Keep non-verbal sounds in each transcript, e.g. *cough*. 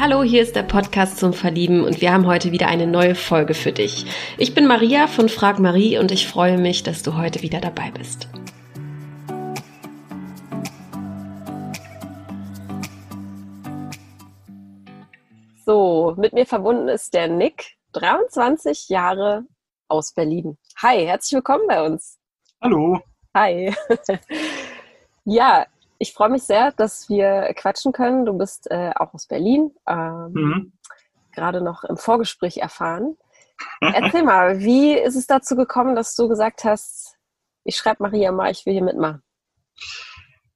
Hallo, hier ist der Podcast zum Verlieben und wir haben heute wieder eine neue Folge für dich. Ich bin Maria von Frag Marie und ich freue mich, dass du heute wieder dabei bist. So, mit mir verbunden ist der Nick, 23 Jahre aus Berlin. Hi, herzlich willkommen bei uns. Hallo. Hi. *laughs* ja, ich freue mich sehr, dass wir quatschen können. Du bist äh, auch aus Berlin, ähm, mhm. gerade noch im Vorgespräch erfahren. *laughs* Erzähl mal, wie ist es dazu gekommen, dass du gesagt hast, ich schreibe Maria mal, ich will hier mitmachen?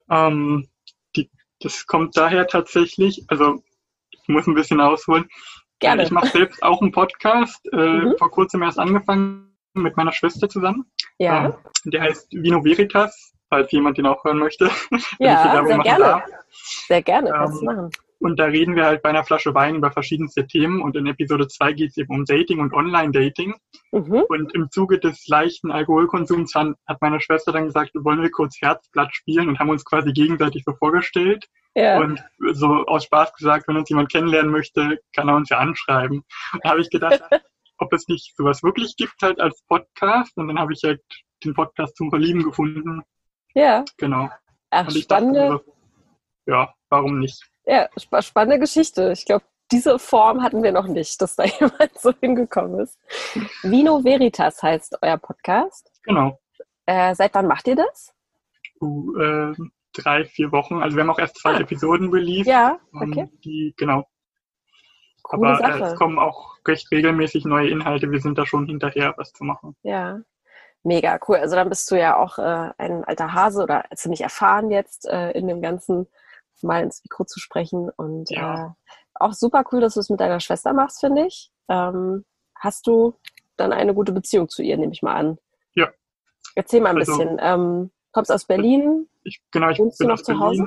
Ähm, die, das kommt daher tatsächlich, also ich muss ein bisschen ausholen. Gerne. Ich mache selbst auch einen Podcast, äh, mhm. vor kurzem erst angefangen mit meiner Schwester zusammen. Ja. Ähm, der heißt Vino Veritas falls jemand den auch hören möchte. *laughs* Ja, sehr gerne. Darf. Sehr gerne, kannst du ähm, machen. Und da reden wir halt bei einer Flasche Wein über verschiedenste Themen. Und in Episode 2 geht es eben um Dating und Online-Dating. Mhm. Und im Zuge des leichten Alkoholkonsums hat meine Schwester dann gesagt, wollen wir kurz Herzblatt spielen und haben uns quasi gegenseitig so vorgestellt. Ja. Und so aus Spaß gesagt, wenn uns jemand kennenlernen möchte, kann er uns ja anschreiben. Und da habe ich gedacht, *laughs* ob es nicht sowas wirklich gibt halt als Podcast. Und dann habe ich halt den Podcast zum Verlieben gefunden ja. Genau. Ach, spannende. Dachte, ja, warum nicht? Ja, spannende Geschichte. Ich glaube, diese Form hatten wir noch nicht, dass da *laughs* jemand so hingekommen ist. Vino Veritas heißt euer Podcast. Genau. Äh, seit wann macht ihr das? Uh, äh, drei, vier Wochen. Also wir haben auch erst zwei ah. Episoden released. Ja, okay. Die, genau. Coole Aber äh, es kommen auch recht regelmäßig neue Inhalte. Wir sind da schon hinterher, was zu machen. Ja. Mega cool. Also dann bist du ja auch äh, ein alter Hase oder ziemlich erfahren jetzt äh, in dem Ganzen, mal ins Mikro zu sprechen. Und ja. äh, auch super cool, dass du es mit deiner Schwester machst, finde ich. Ähm, hast du dann eine gute Beziehung zu ihr, nehme ich mal an? Ja. Erzähl mal ein also, bisschen. Ähm, kommst aus Berlin? Ich, genau, ich Wohnst bin du noch zu Hause?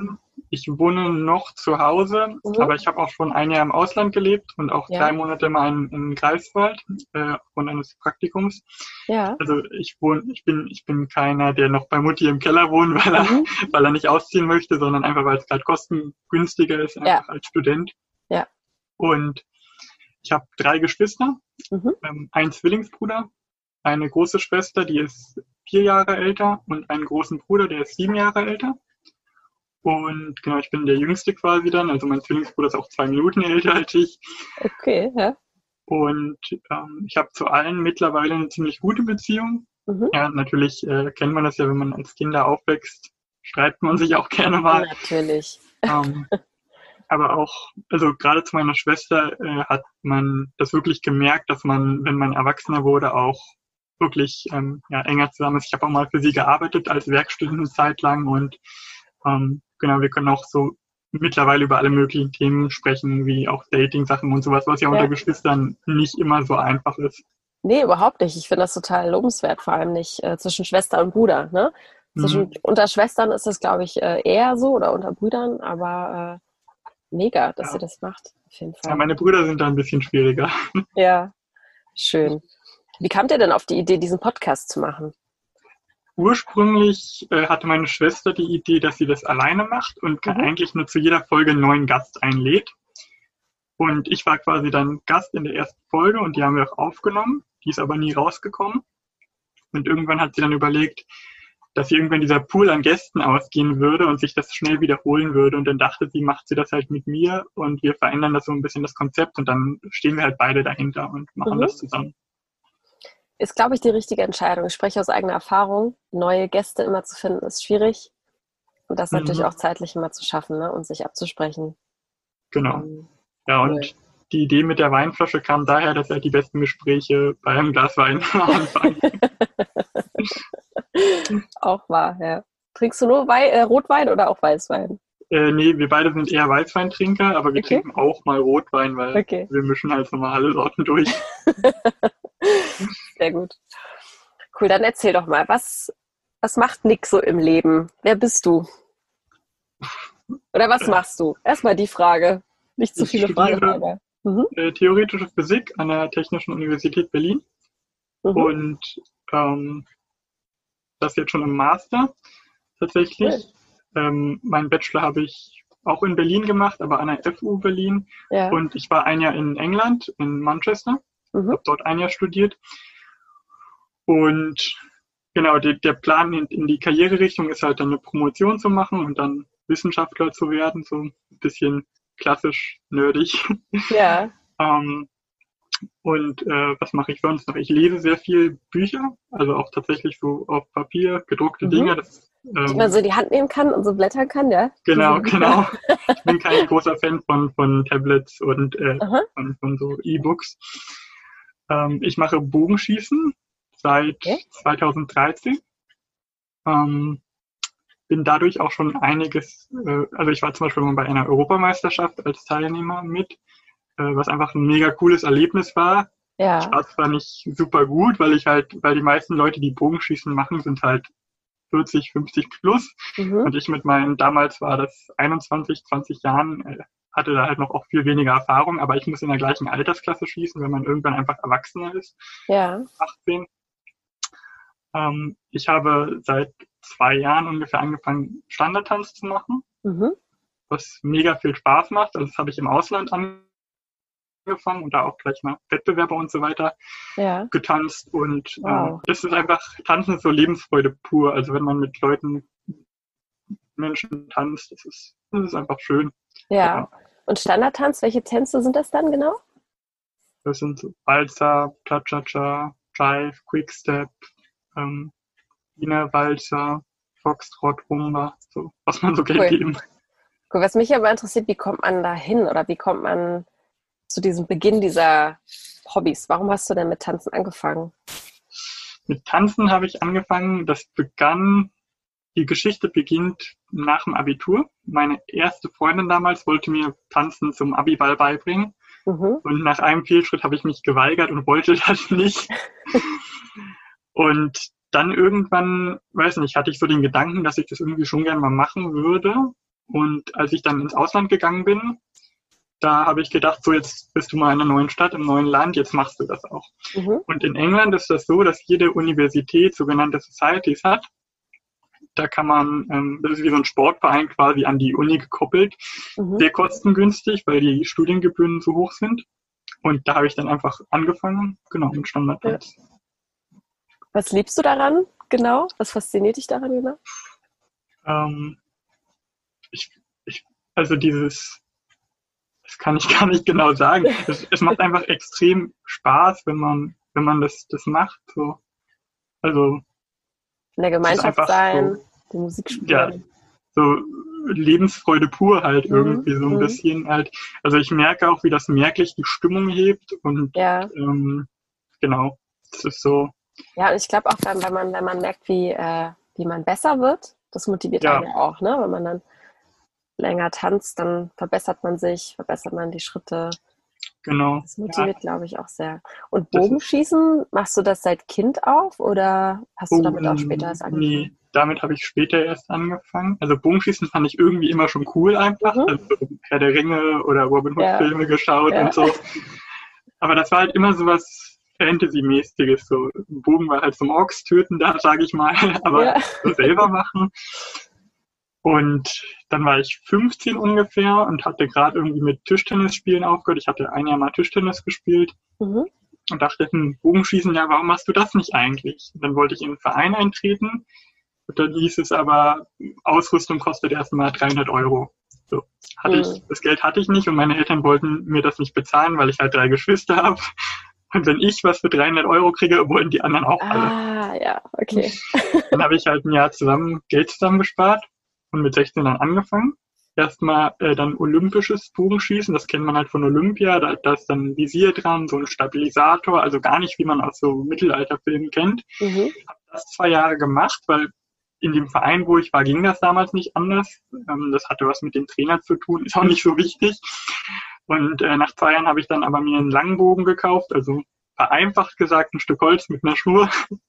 Ich wohne noch zu Hause, mhm. aber ich habe auch schon ein Jahr im Ausland gelebt und auch ja. drei Monate mal in, in Greifswald äh, aufgrund eines Praktikums. Ja. Also ich wohne, ich bin, ich bin keiner, der noch bei Mutti im Keller wohnt, weil er, mhm. *laughs* weil er nicht ausziehen möchte, sondern einfach, weil es gerade kostengünstiger ist, einfach ja. als Student. Ja. Und ich habe drei Geschwister, mhm. ähm, einen Zwillingsbruder, eine große Schwester, die ist vier Jahre älter und einen großen Bruder, der ist sieben Jahre älter. Und genau, ich bin der Jüngste quasi dann. Also mein Zwillingsbruder ist auch zwei Minuten älter als ich. Okay, ja. Und ähm, ich habe zu allen mittlerweile eine ziemlich gute Beziehung. Mhm. Ja, natürlich äh, kennt man das ja, wenn man als Kinder aufwächst, streitet man sich auch *laughs* gerne mal. Natürlich. Ähm, *laughs* aber auch, also gerade zu meiner Schwester äh, hat man das wirklich gemerkt, dass man, wenn man Erwachsener wurde, auch wirklich ähm, ja, enger zusammen ist. Ich habe auch mal für sie gearbeitet als Werkstudent Zeit lang und ähm, genau, wir können auch so mittlerweile über alle möglichen Themen sprechen, wie auch Dating-Sachen und sowas, was ja, ja, unter Geschwistern nicht immer so einfach ist. Nee, überhaupt nicht. Ich finde das total lobenswert, vor allem nicht äh, zwischen Schwester und Bruder. Ne? Zwischen, mhm. Unter Schwestern ist es, glaube ich, äh, eher so oder unter Brüdern, aber äh, mega, dass ja. ihr das macht. Auf jeden Fall. Ja, meine Brüder sind da ein bisschen schwieriger. *laughs* Ja, schön. Wie kamt ihr denn auf die Idee, diesen Podcast zu machen? ursprünglich äh, hatte meine Schwester die Idee, dass sie das alleine macht und mhm. eigentlich nur zu jeder Folge einen neuen Gast einlädt. Und ich war quasi dann Gast in der ersten Folge und die haben wir auch aufgenommen. Die ist aber nie rausgekommen. Und irgendwann hat sie dann überlegt, dass irgendwann dieser Pool an Gästen ausgehen würde und sich das schnell wiederholen würde. Und dann dachte sie, macht sie das halt mit mir und wir verändern das so ein bisschen das Konzept und dann stehen wir halt beide dahinter und machen mhm. das zusammen ist, glaube ich, die richtige Entscheidung. Ich spreche aus eigener Erfahrung. Neue Gäste immer zu finden, ist schwierig. Und das mhm. natürlich auch zeitlich immer zu schaffen ne? und sich abzusprechen. Genau. Ähm, ja, und cool. die Idee mit der Weinflasche kam daher, dass er die besten Gespräche bei einem Glas Wein *laughs* am Anfang. *laughs* auch wahr, ja. Trinkst du nur Wei äh, Rotwein oder auch Weißwein? Äh, nee, wir beide sind eher Weißweintrinker, aber wir okay. trinken auch mal Rotwein, weil okay. wir mischen halt so mal alle Sorten durch. *laughs* Sehr gut. Cool, dann erzähl doch mal, was, was macht Nick so im Leben? Wer bist du? Oder was machst du? Erstmal die Frage. Nicht zu viele Fragen. Mhm. Äh, theoretische Physik an der Technischen Universität Berlin. Mhm. Und ähm, das jetzt schon im Master tatsächlich. Cool. Ähm, mein Bachelor habe ich auch in Berlin gemacht, aber an der FU Berlin. Ja. Und ich war ein Jahr in England, in Manchester, mhm. habe dort ein Jahr studiert. Und genau, die, der Plan in, in, die Karriererichtung ist halt dann eine Promotion zu machen und dann Wissenschaftler zu werden, so ein bisschen klassisch nerdig. Ja. *laughs* ähm, und äh, was mache ich sonst noch? Ich lese sehr viel Bücher, also auch tatsächlich so auf Papier, gedruckte mhm. Dinge. Das, ähm, die man so die Hand nehmen kann und so blättern kann, ja? Genau, *laughs* genau. ich bin kein großer Fan von, von Tablets und äh, von, von, so E-Books. Ähm, ich mache Bogenschießen seit okay. 2013. Ähm, bin dadurch auch schon einiges, äh, also ich war zum Beispiel mal bei einer Europameisterschaft als Teilnehmer mit, äh, was einfach ein mega cooles Erlebnis war. Ja. Ich war zwar nicht super gut, weil ich halt, weil die meisten Leute, die Bogenschießen machen, sind halt 40, 50 plus. Mhm. Und ich mit meinen, damals war das 21, 20 Jahren, äh, hatte da halt noch auch viel weniger Erfahrung, aber ich muss in der gleichen Altersklasse schießen, wenn man irgendwann einfach erwachsener ist. Ja. 18. Ähm, ich habe seit zwei Jahren ungefähr angefangen, Standardtanz zu machen, mhm. was mega viel Spaß macht. Also das habe ich im Ausland angefangen und da auch gleich mal Wettbewerbe und so weiter ja. getanzt. Und ähm, wow. ähm, das ist einfach, Tanzen ist so Lebensfreude pur. Also wenn man mit Leuten, Menschen tanzt, das ist, das ist einfach schön. Ja. ja. Und Standardtanz, welche Tänze sind das dann genau? Das sind Walzer, Cha-Cha-Cha, Jive, Quickstep, ähm, Wiener Walzer, Foxtrot, Rumba, so, was man so kennt cool. eben. Cool. Was mich aber interessiert, wie kommt man da hin oder wie kommt man zu diesem Beginn dieser Hobbys? Warum hast du denn mit Tanzen angefangen? Mit Tanzen habe ich angefangen, das begann, die Geschichte beginnt nach dem Abitur. Meine erste Freundin damals wollte mir Tanzen zum Abiball beibringen. Mhm. Und nach einem Fehlschritt habe ich mich geweigert und wollte das nicht. *laughs* und dann irgendwann, weiß nicht, hatte ich so den Gedanken, dass ich das irgendwie schon gerne mal machen würde. Und als ich dann ins Ausland gegangen bin, da habe ich gedacht, so jetzt bist du mal in einer neuen Stadt, im neuen Land, jetzt machst du das auch. Mhm. Und in England ist das so, dass jede Universität sogenannte Societies hat. Da kann man, ähm, das ist wie so ein Sportverein quasi an die Uni gekoppelt, mhm. sehr kostengünstig, weil die Studiengebühren so hoch sind. Und da habe ich dann einfach angefangen, genau, mit Standardtanz. Ja. Was liebst du daran genau? Was fasziniert dich daran genau? Ähm, ich, ich, also dieses, das kann ich *laughs* gar nicht genau sagen. Es, es, macht einfach extrem Spaß, wenn man, wenn man das, das macht. So. Also in der Gemeinschaft sein, so, die Musik spielen. Ja, so Lebensfreude pur halt mhm. irgendwie so ein mhm. bisschen halt. Also ich merke auch, wie das merklich die Stimmung hebt und ja. ähm, genau, das ist so, ja, und ich glaube auch dann, wenn man, wenn man merkt, wie, äh, wie man besser wird, das motiviert ja. einen ja auch, ne? Wenn man dann länger tanzt, dann verbessert man sich, verbessert man die Schritte. Genau. Das motiviert, ja. glaube ich, auch sehr. Und Bogenschießen, machst du das seit Kind auf oder hast Bogen, du damit auch später erst angefangen? Nee, damit habe ich später erst angefangen. Also Bogenschießen fand ich irgendwie immer schon cool einfach. Mhm. Also Herr der Ringe oder Robin Hood ja. Filme geschaut ja. und so. *laughs* Aber das war halt immer so was Fantasy-mäßiges. So, Bogen war halt zum Orks töten da, sage ich mal, *laughs* aber ja. so selber machen. Und dann war ich 15 ungefähr und hatte gerade irgendwie mit Tischtennisspielen aufgehört. Ich hatte ein Jahr mal Tischtennis gespielt mhm. und dachte, hm, Bogenschießen, ja, warum machst du das nicht eigentlich? Und dann wollte ich in einen Verein eintreten. Und dann hieß es aber, Ausrüstung kostet erstmal 300 Euro. So, hatte mhm. ich, das Geld hatte ich nicht und meine Eltern wollten mir das nicht bezahlen, weil ich halt drei Geschwister habe. Und wenn ich was für 300 Euro kriege, wollen die anderen auch alle. Ah, ja, okay. dann habe ich halt ein Jahr zusammen Geld zusammengespart und mit 16 dann angefangen. Erstmal äh, dann olympisches Bogenschießen, das kennt man halt von Olympia, da, da ist dann ein Visier dran, so ein Stabilisator, also gar nicht, wie man aus so Mittelalterfilmen kennt. Mhm. Habe das zwei Jahre gemacht, weil in dem Verein, wo ich war, ging das damals nicht anders. Ähm, das hatte was mit dem Trainer zu tun, ist auch nicht so wichtig. Und äh, nach zwei Jahren habe ich dann aber mir einen Langbogen gekauft, also vereinfacht gesagt ein Stück Holz mit einer Schnur. *laughs*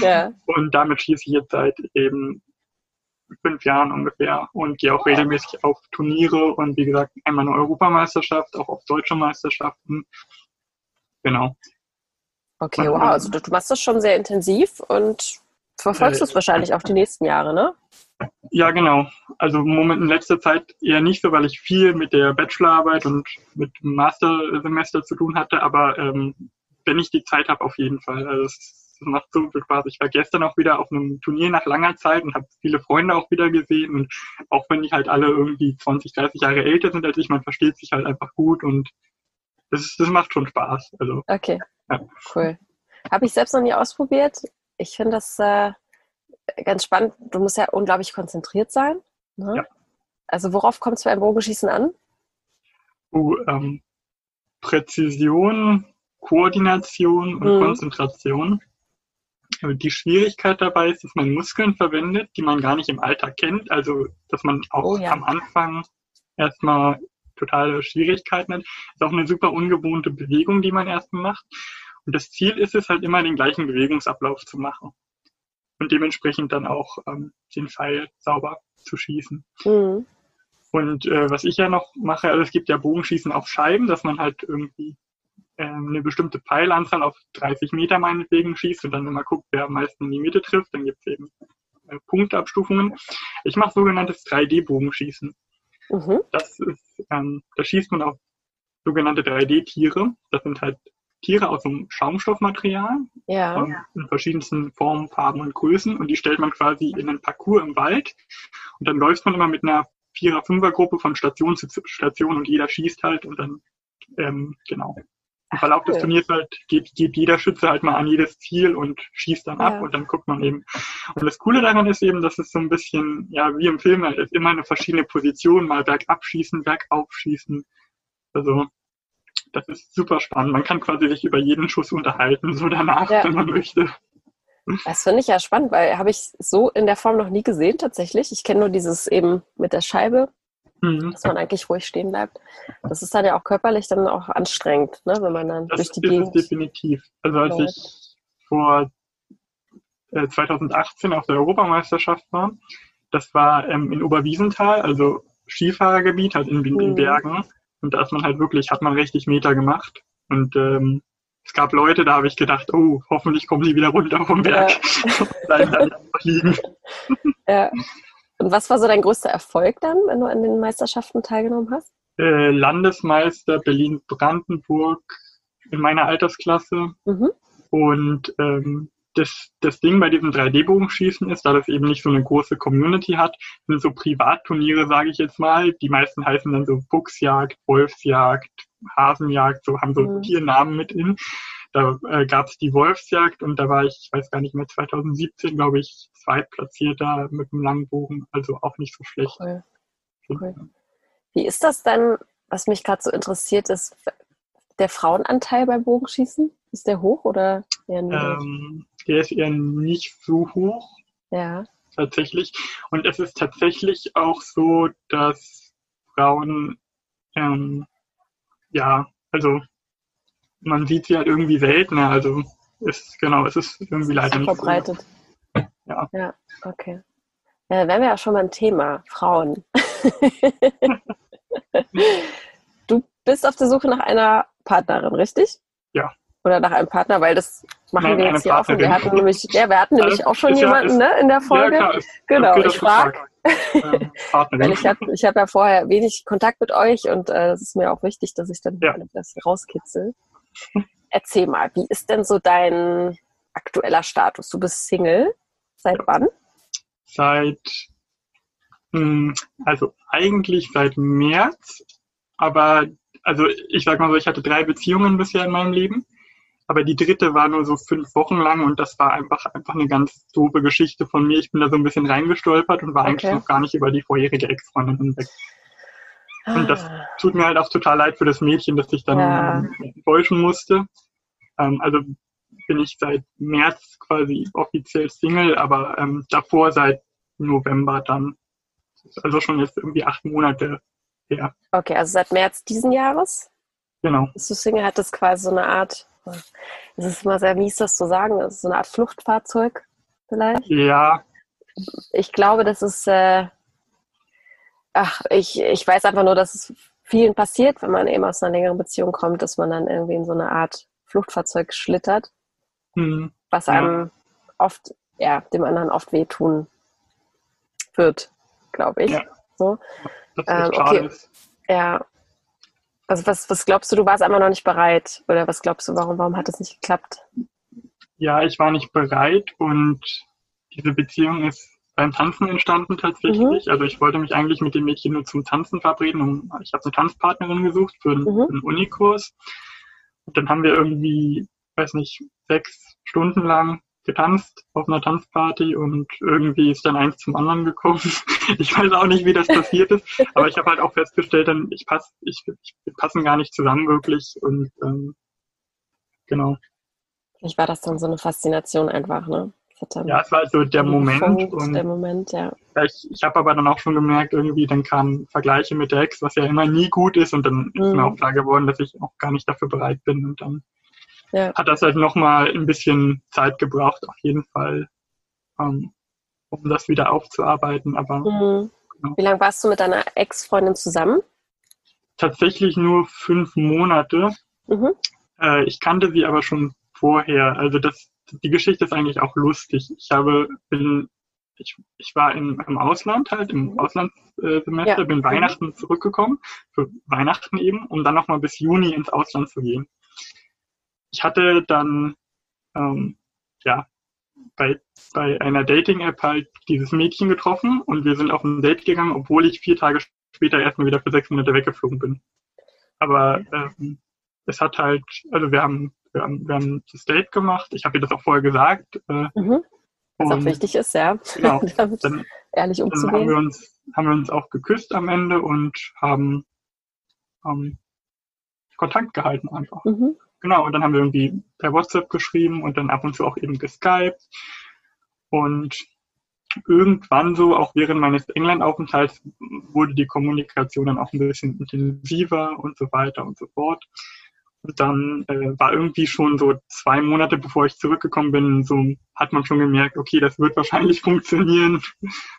Ja. Und damit schieße ich jetzt seit eben fünf Jahren ungefähr und gehe auch regelmäßig auf Turniere und wie gesagt einmal eine Europameisterschaft, auch auf deutsche Meisterschaften. Genau. Okay, wow, also du, machst das schon sehr intensiv und verfolgst äh, es wahrscheinlich auch die nächsten Jahre, ne? Ja, genau. Also Moment in letzter Zeit eher nicht so, weil ich viel mit der Bachelorarbeit und mit dem Mastersemester zu tun hatte, aber ähm, wenn ich die Zeit habe, auf jeden Fall. Also es, es macht so viel Spaß. Ich war gestern auch wieder auf einem Turnier nach langer Zeit und habe viele Freunde auch wieder gesehen. Und auch wenn die halt alle irgendwie 20, 30 Jahre älter sind als ich, man versteht sich halt einfach gut und das, das macht schon Spaß. Also, okay, ja. cool. Habe ich selbst noch nie ausprobiert. Ich finde das äh, ganz spannend. Du musst ja unglaublich konzentriert sein. Ne? Ja. Also worauf kommt es beim Bogenschießen an? Uh, ähm, Präzision, Koordination und mhm. Konzentration. Die Schwierigkeit dabei ist, dass man Muskeln verwendet, die man gar nicht im Alltag kennt. Also, dass man auch oh, ja. am Anfang erstmal totale Schwierigkeiten hat. Ist auch eine super ungewohnte Bewegung, die man erstmal macht. Und das Ziel ist es halt immer, den gleichen Bewegungsablauf zu machen. Und dementsprechend dann auch ähm, den Pfeil sauber zu schießen. Mhm. Und äh, was ich ja noch mache, also es gibt ja Bogenschießen auf Scheiben, dass man halt irgendwie äh, eine bestimmte Pfeilanzahl auf 30 Meter meinetwegen schießt und dann immer guckt, wer am meisten in die Mitte trifft. Dann gibt es eben äh, Punktabstufungen. Ich mache sogenanntes 3D-Bogenschießen. Mhm. Das ist, ähm, da schießt man auf sogenannte 3D-Tiere. Das sind halt Tiere aus einem Schaumstoffmaterial ja. ähm, in verschiedensten Formen, Farben und Größen und die stellt man quasi in einen Parcours im Wald und dann läuft man immer mit einer Vierer-, Fünfer-Gruppe von Station zu Station und jeder schießt halt und dann, ähm, genau. Im Verlauf des Turniers halt geht, geht jeder Schütze halt mal an jedes Ziel und schießt dann ab ja. und dann guckt man eben. Und das Coole daran ist eben, dass es so ein bisschen, ja, wie im Film halt ist, immer eine verschiedene Position, mal bergab schießen, bergauf schießen. Also, das ist super spannend. Man kann quasi sich über jeden Schuss unterhalten, so danach, ja. wenn man möchte. Das finde ich ja spannend, weil habe ich so in der Form noch nie gesehen tatsächlich. Ich kenne nur dieses eben mit der Scheibe mhm. dass man eigentlich ruhig stehen bleibt. Das ist dann ja auch körperlich dann auch anstrengend, ne, wenn man dann das durch die ist Gegend. Es definitiv. Also als läuft. ich vor äh, 2018 auf der Europameisterschaft war, das war ähm, in Oberwiesenthal, also Skifahrergebiet, halt in, in mhm. Bergen. Und da ist man halt wirklich, hat man richtig Meter gemacht. Und ähm, es gab Leute, da habe ich gedacht, oh, hoffentlich kommen die wieder runter vom Berg ja. *laughs* und bleiben dann liegen. *laughs* Ja. Und was war so dein größter Erfolg dann, wenn du an den Meisterschaften teilgenommen hast? Äh, Landesmeister Berlin-Brandenburg in meiner Altersklasse. Mhm. Und ähm, das, das Ding bei diesem 3D-Bogenschießen ist, da das eben nicht so eine große Community hat, sind so Privatturniere, sage ich jetzt mal. Die meisten heißen dann so Fuchsjagd, Wolfsjagd, Hasenjagd, so haben so mhm. vier Namen mit in. Da äh, gab es die Wolfsjagd und da war ich, ich weiß gar nicht mehr, 2017, glaube ich, zweitplatzierter mit dem Langbogen, also auch nicht so schlecht. Cool. Cool. Wie ist das denn, was mich gerade so interessiert, ist der Frauenanteil beim Bogenschießen? Ist der hoch oder eher? Ähm, der ist eher nicht so hoch. Ja. Tatsächlich. Und es ist tatsächlich auch so, dass Frauen, ähm, ja, also man sieht sie halt irgendwie seltener. Also ist genau, es ist irgendwie leider nicht verbreitet. So. Ja. ja, okay. Ja, wären wir ja schon beim Thema Frauen. *laughs* du bist auf der Suche nach einer Partnerin, richtig? Ja. Oder nach einem Partner, weil das machen Nein, wir jetzt hier auch. Wir hatten nämlich, ja, wir hatten nämlich auch schon jemanden ja, ist, ne, in der Folge. Ja, genau, ich frage. Ähm, weil ich habe ich hab ja vorher wenig Kontakt mit euch und äh, es ist mir auch wichtig, dass ich dann ja. das rauskitzel. Erzähl mal, wie ist denn so dein aktueller Status? Du bist Single. Seit wann? Seit, hm, also eigentlich seit März, aber also ich sag mal so, ich hatte drei Beziehungen bisher in meinem Leben, aber die dritte war nur so fünf Wochen lang und das war einfach einfach eine ganz doofe Geschichte von mir. Ich bin da so ein bisschen reingestolpert und war okay. eigentlich noch gar nicht über die vorherige Ex-Freundin hinweg. Und das ah. tut mir halt auch total leid für das Mädchen, dass ich dann ja. enttäuschen musste. Ähm, also bin ich seit März quasi offiziell Single, aber ähm, davor seit November dann. Also schon jetzt irgendwie acht Monate her. Okay, also seit März diesen Jahres? Genau. Bist du Single? Hat das quasi so eine Art, es ist immer sehr mies, das zu sagen, das ist so eine Art Fluchtfahrzeug vielleicht? Ja. Ich glaube, das ist, äh, ach, ich, ich weiß einfach nur, dass es vielen passiert, wenn man eben aus einer längeren Beziehung kommt, dass man dann irgendwie in so eine Art Fluchtfahrzeug schlittert, mhm. was einem ja. oft, ja, dem anderen oft wehtun wird, glaube ich. Ja. So. Ähm, okay. Ja. Also was, was glaubst du, du warst einfach noch nicht bereit? Oder was glaubst du, warum, warum hat es nicht geklappt? Ja, ich war nicht bereit und diese Beziehung ist beim Tanzen entstanden tatsächlich. Mhm. Also ich wollte mich eigentlich mit dem Mädchen nur zum Tanzen verabreden. Und ich habe eine Tanzpartnerin gesucht für einen, mhm. einen Unikurs. Und dann haben wir irgendwie, weiß nicht, sechs Stunden lang getanzt auf einer Tanzparty und irgendwie ist dann eins zum anderen gekommen. *laughs* Ich weiß auch nicht, wie das passiert ist, aber ich habe halt auch festgestellt, dann ich passe, ich, ich, wir passen gar nicht zusammen wirklich und ähm, genau. Vielleicht war das dann so eine Faszination einfach, ne? ja, es war also der Moment. Punkt, und der Moment, ja. Ich, ich habe aber dann auch schon gemerkt, irgendwie, dann kamen Vergleiche mit der Ex, was ja immer nie gut ist. Und dann mhm. ist mir mhm. auch klar geworden, dass ich auch gar nicht dafür bereit bin. Und dann ja. hat das halt nochmal ein bisschen Zeit gebraucht, auf jeden Fall, ähm, um das wieder aufzuarbeiten. Aber mhm. genau. Wie lange warst du mit deiner Ex-Freundin zusammen? Tatsächlich nur fünf Monate. Mhm. Äh, ich kannte sie aber schon vorher. Also das die Geschichte ist eigentlich auch lustig. Ich habe, bin, ich, ich war in, im Ausland halt, im Auslandssemester, ja. bin Weihnachten zurückgekommen, für Weihnachten eben, um dann nochmal bis Juni ins Ausland zu gehen. Ich hatte dann, ähm, ja, bei, bei einer Dating-App halt dieses Mädchen getroffen und wir sind auf ein Date gegangen, obwohl ich vier Tage später erstmal wieder für sechs Monate weggeflogen bin. Aber ähm, es hat halt, also wir haben wir haben, wir haben das Date gemacht. Ich habe ihr das auch vorher gesagt. Äh, mhm. Was auch wichtig ist, ja. Genau. *laughs* dann, ehrlich umzugehen. Dann haben wir, uns, haben wir uns auch geküsst am Ende und haben ähm, Kontakt gehalten einfach. Mhm. Genau, und dann haben wir irgendwie per WhatsApp geschrieben und dann ab und zu auch eben geskypt. Und irgendwann so, auch während meines England-Aufenthalts, wurde die Kommunikation dann auch ein bisschen intensiver und so weiter und so fort dann äh, war irgendwie schon so zwei Monate, bevor ich zurückgekommen bin, so hat man schon gemerkt, okay, das wird wahrscheinlich *laughs* funktionieren.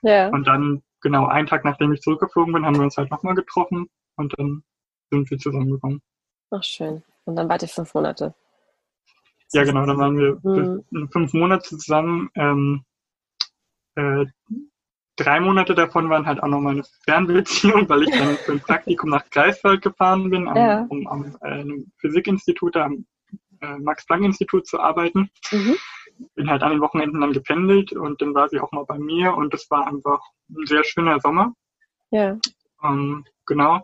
Ja. Und dann, genau, einen Tag nachdem ich zurückgeflogen bin, haben wir uns halt nochmal getroffen und dann sind wir zusammengekommen. Ach, schön. Und dann wart ihr fünf Monate. Ja, genau, dann waren wir mhm. fünf Monate zusammen. Ähm, äh, drei Monate davon waren halt auch noch meine Fernbeziehung, weil ich dann für ein Praktikum nach Greifswald gefahren bin, am, ja. um am äh, Physikinstitut, am äh, Max-Planck-Institut zu arbeiten. Mhm. Bin halt an den Wochenenden dann gependelt und dann war sie auch mal bei mir und das war einfach ein sehr schöner Sommer. Ja. Ähm, genau.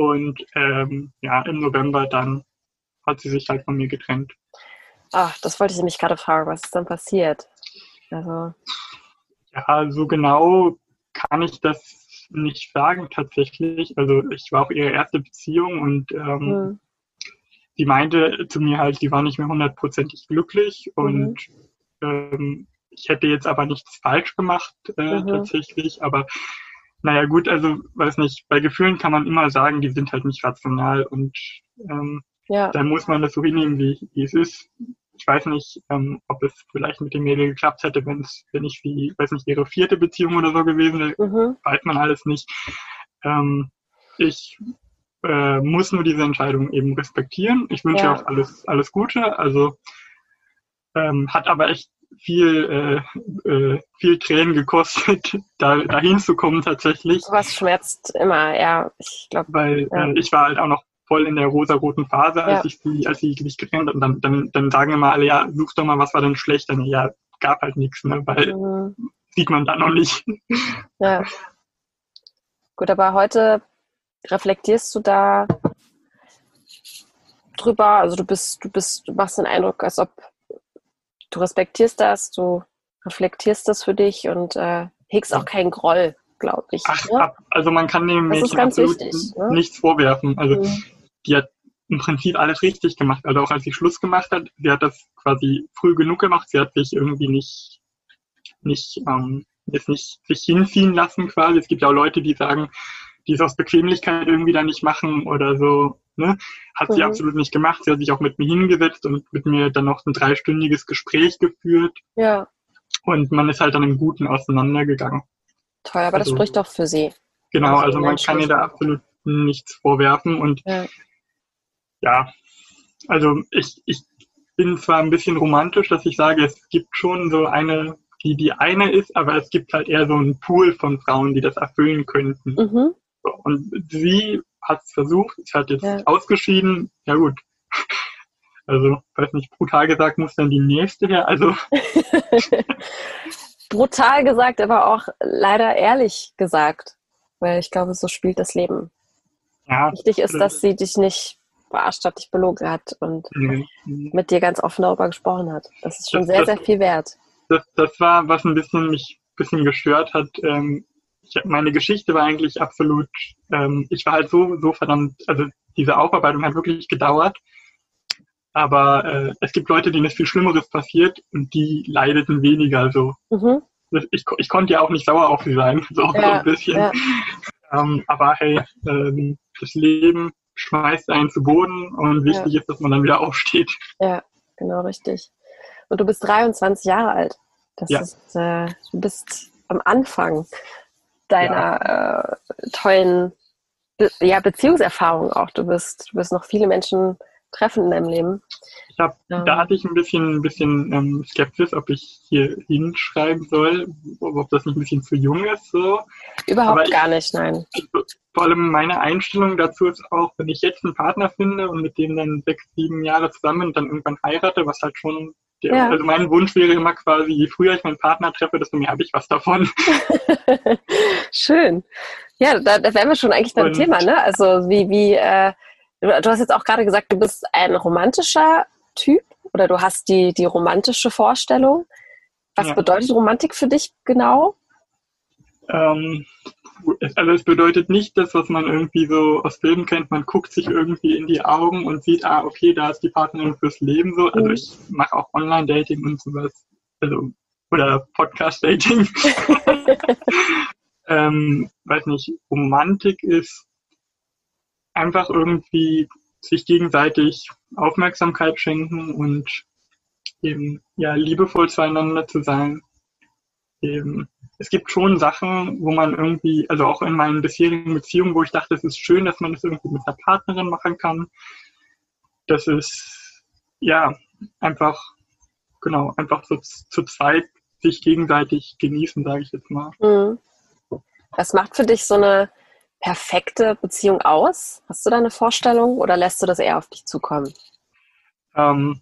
Und ähm, ja, im November dann hat sie sich halt von mir getrennt. Ach, das wollte ich nämlich gerade fragen, was ist dann passiert? Also. Ja, so genau kann ich das nicht sagen tatsächlich. Also ich war auch ihre erste Beziehung und ähm, mhm. sie meinte zu mir halt, sie war nicht mehr hundertprozentig glücklich mhm. und ähm, ich hätte jetzt aber nichts falsch gemacht äh, mhm. tatsächlich, aber naja gut, also weiß nicht, bei Gefühlen kann man immer sagen, die sind halt nicht rational und ähm, ja. dann muss man das so hinnehmen, wie, wie es ist ich weiß nicht, ähm, ob es vielleicht mit dem Mädel geklappt hätte, wenn es, wenn ich wie, weiß nicht, ihre vierte Beziehung oder so gewesen wäre, mhm. weiß man alles nicht. Ähm, ich äh, muss nur diese Entscheidung eben respektieren. Ich wünsche ja. auch alles, alles Gute. Also ähm, hat aber echt viel, äh, äh, viel Tränen gekostet, *laughs* da dahin zu kommen tatsächlich. Was schmerzt immer, ja. Ich glaube. Weil ja. äh, ich war halt auch noch voll in der rosa-roten Phase, als ja. ich sie, als sie mich getrennt hat. Und dann, dann, dann sagen immer alle, ja, such doch mal, was war denn schlecht? Dann, ja, gab halt nichts, ne? weil mhm. sieht man da noch nicht. Ja. Gut, aber heute reflektierst du da drüber, also du bist, du bist, du machst den Eindruck, als ob du respektierst das, du reflektierst das für dich und äh, hegst auch keinen Groll, glaube ich. Ach, ne? also man kann dem Mädchen absolut wichtig, ne? nichts vorwerfen. Also mhm die hat im Prinzip alles richtig gemacht. Also auch als sie Schluss gemacht hat, sie hat das quasi früh genug gemacht. Sie hat sich irgendwie nicht, nicht, ähm, jetzt nicht sich hinziehen lassen quasi. Es gibt ja auch Leute, die sagen, die es aus Bequemlichkeit irgendwie da nicht machen oder so. Ne? Hat mhm. sie absolut nicht gemacht. Sie hat sich auch mit mir hingesetzt und mit mir dann noch ein dreistündiges Gespräch geführt. Ja. Und man ist halt dann im Guten auseinandergegangen. Toll, aber also, das spricht doch für sie. Genau, also, also man kann ihr da absolut nichts vorwerfen und ja ja, also ich, ich bin zwar ein bisschen romantisch, dass ich sage, es gibt schon so eine die die eine ist, aber es gibt halt eher so einen Pool von Frauen, die das erfüllen könnten. Mhm. Und sie hat es versucht, ist halt jetzt ja. ausgeschieden. Ja gut. *laughs* Also, weiß nicht, brutal gesagt, muss dann die nächste her. Also. *laughs* brutal gesagt, aber auch leider ehrlich gesagt. Weil ich glaube, so spielt das Leben. Ja, Wichtig ist, dass sie dich nicht verarscht hat, dich belogen hat und mhm. mit dir ganz offen darüber gesprochen hat. Das ist schon das, sehr, das, sehr viel wert. Das, das war, was ein bisschen mich ein bisschen gestört hat. Ähm, ich, meine Geschichte war eigentlich absolut, ähm, ich war halt so, so verdammt, also diese Aufarbeitung hat wirklich gedauert. Aber äh, es gibt Leute, denen ist viel Schlimmeres passiert und die leideten weniger so. Mhm. Ich, ich konnte ja auch nicht sauer auf sie sein, *laughs* so, ja, so ein bisschen. Ja. Ähm, aber hey, ähm, das Leben schmeißt einen zu Boden und wichtig ja. ist, dass man dann wieder aufsteht. Ja, genau richtig. Und du bist 23 Jahre alt. Das ja. ist, äh, du bist am Anfang deiner ja. äh, tollen Be ja, Beziehungserfahrung auch. Du wirst, du wirst noch viele Menschen treffen in deinem Leben. Ich hab, ähm. Da hatte ich ein bisschen, ein bisschen ähm, Skepsis, ob ich hier hinschreiben soll, ob das nicht ein bisschen zu jung ist. So. Überhaupt ich, gar nicht, nein. Also, vor allem meine Einstellung dazu ist auch, wenn ich jetzt einen Partner finde und mit dem dann sechs, sieben Jahre zusammen und dann irgendwann heirate, was halt schon der, ja. also mein Wunsch wäre immer quasi, je früher ich meinen Partner treffe, desto mehr habe ich was davon. *laughs* Schön. Ja, da, da wären wir schon eigentlich beim und, Thema, ne? Also wie, wie, äh, du hast jetzt auch gerade gesagt, du bist ein romantischer Typ oder du hast die, die romantische Vorstellung. Was ja. bedeutet Romantik für dich genau? Ähm, also es bedeutet nicht das, was man irgendwie so aus Filmen kennt. Man guckt sich irgendwie in die Augen und sieht, ah, okay, da ist die Partnerin fürs Leben so. Also mhm. ich mache auch Online-Dating und sowas. Also, oder Podcast-Dating. *laughs* ähm, weiß nicht, Romantik ist einfach irgendwie sich gegenseitig Aufmerksamkeit schenken und eben ja liebevoll zueinander zu sein. Eben es gibt schon Sachen, wo man irgendwie, also auch in meinen bisherigen Beziehungen, wo ich dachte, es ist schön, dass man das irgendwie mit einer Partnerin machen kann. Das ist, ja, einfach, genau, einfach so zu zweit sich gegenseitig genießen, sage ich jetzt mal. Mhm. Was macht für dich so eine perfekte Beziehung aus? Hast du da eine Vorstellung oder lässt du das eher auf dich zukommen? Ähm,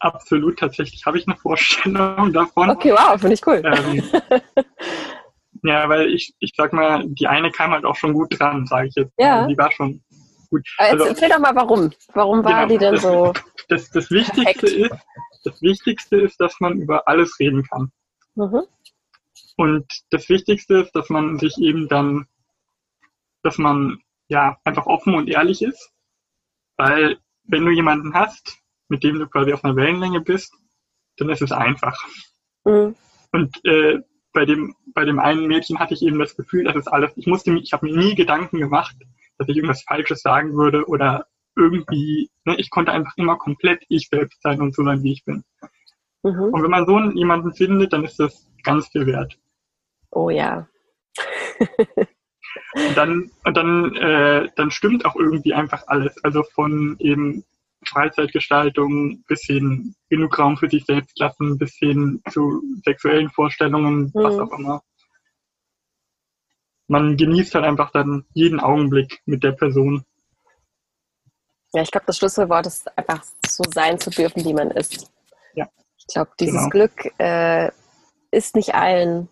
absolut, tatsächlich habe ich eine Vorstellung *laughs* davon. Okay, wow, finde ich cool. Ähm, *laughs* ja, weil ich, ich sag mal, die eine kam halt auch schon gut dran, sage ich jetzt. Ja. Die war schon gut. Aber jetzt also, erzähl doch mal, warum. Warum war genau, die denn das, so? *laughs* Das, das Wichtigste ist, das Wichtigste ist, dass man über alles reden kann. Mhm. Und das Wichtigste ist, dass man sich eben dann, dass man ja einfach offen und ehrlich ist. Weil wenn du jemanden hast, mit dem du quasi auf einer Wellenlänge bist, dann ist es einfach. Mhm. Und äh, bei dem bei dem einen Mädchen hatte ich eben das Gefühl, dass es alles. Ich musste mich, ich habe mir nie Gedanken gemacht, dass ich irgendwas Falsches sagen würde oder irgendwie. Ne, ich konnte einfach immer komplett ich selbst sein und so sein, wie ich bin. Mhm. Und wenn man so jemanden findet, dann ist das ganz viel wert. Oh ja. und dann und dann äh, dann stimmt auch irgendwie einfach alles. Also von eben Freizeitgestaltung bis hin genug Raum für sich selbst lassen, bis hin zu sexuellen Vorstellungen, mhm. was auch immer. Man genießt halt einfach dann jeden Augenblick mit der Person. Ja, ich glaube, das Schlüsselwort ist einfach so sein zu dürfen, wie man ist. Ja. Ich glaube, dieses genau. Glück äh, ist nicht allen,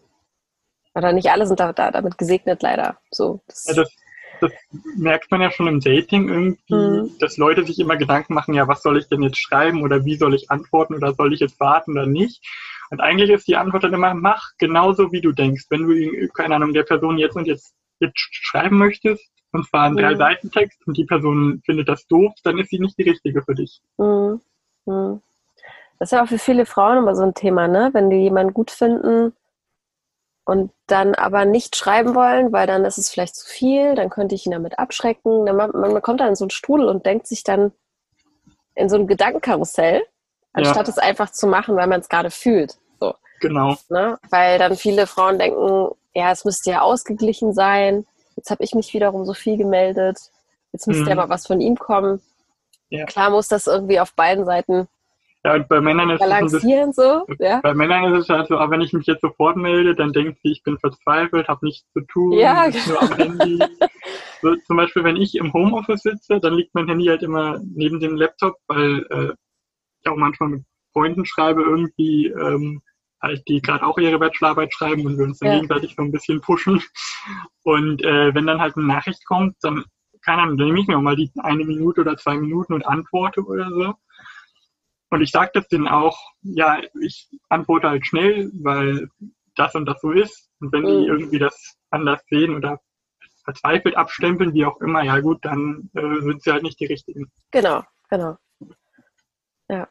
oder nicht alle sind da, da damit gesegnet, leider. So, das, ja, das, das merkt man ja schon im Dating irgendwie, mhm. dass Leute sich immer Gedanken machen, ja, was soll ich denn jetzt schreiben oder wie soll ich antworten oder soll ich jetzt warten oder nicht? Und eigentlich ist die Antwort dann immer, mach genauso wie du denkst. Wenn du, keine Ahnung, der Person jetzt und jetzt, jetzt schreiben möchtest, und zwar einen mhm. drei Seiten Text und die Person findet das doof, dann ist sie nicht die richtige für dich. Mhm. mhm. Das ist ja auch für viele Frauen immer so ein Thema, ne? Wenn die jemanden gut finden, und dann aber nicht schreiben wollen, weil dann ist es vielleicht zu viel, dann könnte ich ihn damit abschrecken. Man, man kommt dann in so einen Strudel und denkt sich dann in so ein Gedankenkarussell, anstatt ja. es einfach zu machen, weil man es gerade fühlt. So. Genau. Ne? Weil dann viele Frauen denken, ja, es müsste ja ausgeglichen sein. Jetzt habe ich mich wiederum so viel gemeldet. Jetzt müsste mhm. ja mal was von ihm kommen. Ja. Klar muss das irgendwie auf beiden Seiten Ja, und bei Männern ist Balancieren es so, ja. Bei Männern ist es halt so, aber wenn ich mich jetzt sofort melde, dann denkt sie, ich bin verzweifelt, habe nichts zu tun, ja, nur am Handy. So, zum Beispiel, wenn ich im Homeoffice sitze, dann liegt mein Handy halt immer neben dem Laptop, weil äh, ich auch manchmal mit Freunden schreibe, irgendwie, ähm, halt, die gerade auch ihre Bachelorarbeit schreiben und wir uns dann ja. gegenseitig so ein bisschen pushen. Und äh, wenn dann halt eine Nachricht kommt, dann keine Ahnung, dann nehme ich mir auch mal die eine Minute oder zwei Minuten und antworte oder so. Und ich sage das denen auch, ja, ich antworte halt schnell, weil das und das so ist. Und wenn mhm. die irgendwie das anders sehen oder verzweifelt abstempeln, wie auch immer, ja gut, dann äh, sind sie halt nicht die richtigen. Genau, genau. Ja.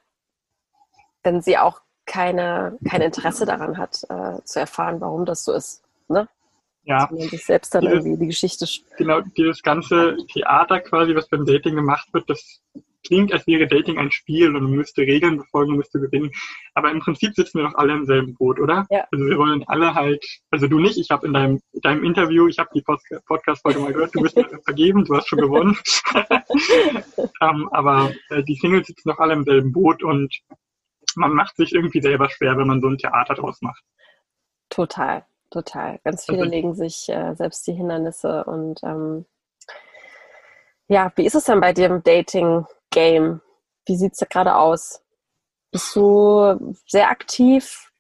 Wenn sie auch keine, kein Interesse daran hat, äh, zu erfahren, warum das so ist. Ne? Ja. Dass man sich selbst dann dieses, irgendwie die Geschichte. Genau, dieses ganze Theater quasi, was beim Dating gemacht wird, das klingt, als wäre Dating ein Spiel und man müsste Regeln befolgen, man müsste gewinnen. Aber im Prinzip sitzen wir doch alle im selben Boot, oder? Ja. Also wir wollen alle halt, also du nicht, ich habe in deinem, deinem Interview, ich habe die Podcast-Folge mal gehört, du bist *laughs* vergeben, du hast schon gewonnen. um, *laughs* ähm, aber äh, die Singles sitzen doch alle im selben Boot und man macht sich irgendwie selber schwer, wenn man so ein Theater draus macht. Total, total. Ganz viele also, legen sich äh, selbst die Hindernisse und ähm, ja, wie ist es denn bei dir im Dating? Game? Wie sieht es da gerade aus? Bist du sehr aktiv?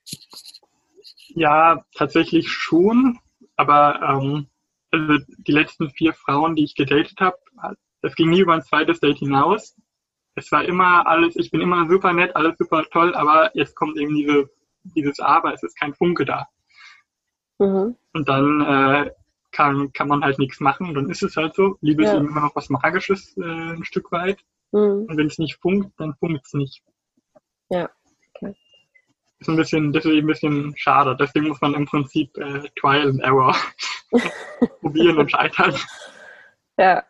Ja, tatsächlich schon. Aber ähm, also die letzten vier Frauen, die ich gedatet habe, das ging nie über ein zweites Date hinaus. Es war immer alles, ich bin immer super nett, alles super toll, aber jetzt kommt eben diese, dieses Aber, es ist kein Funke da. Mhm. Und dann äh, kann, kann man halt nichts machen, dann ist es halt so. Liebe ja. ist immer noch was Magisches, äh, ein Stück weit. Mhm. Und wenn es nicht funkt, dann funkt es nicht. Ja, okay. Ist ein bisschen, deswegen ein bisschen schade. Deswegen muss man im Prinzip äh, Trial and Error *laughs* probieren und scheitern. Ja.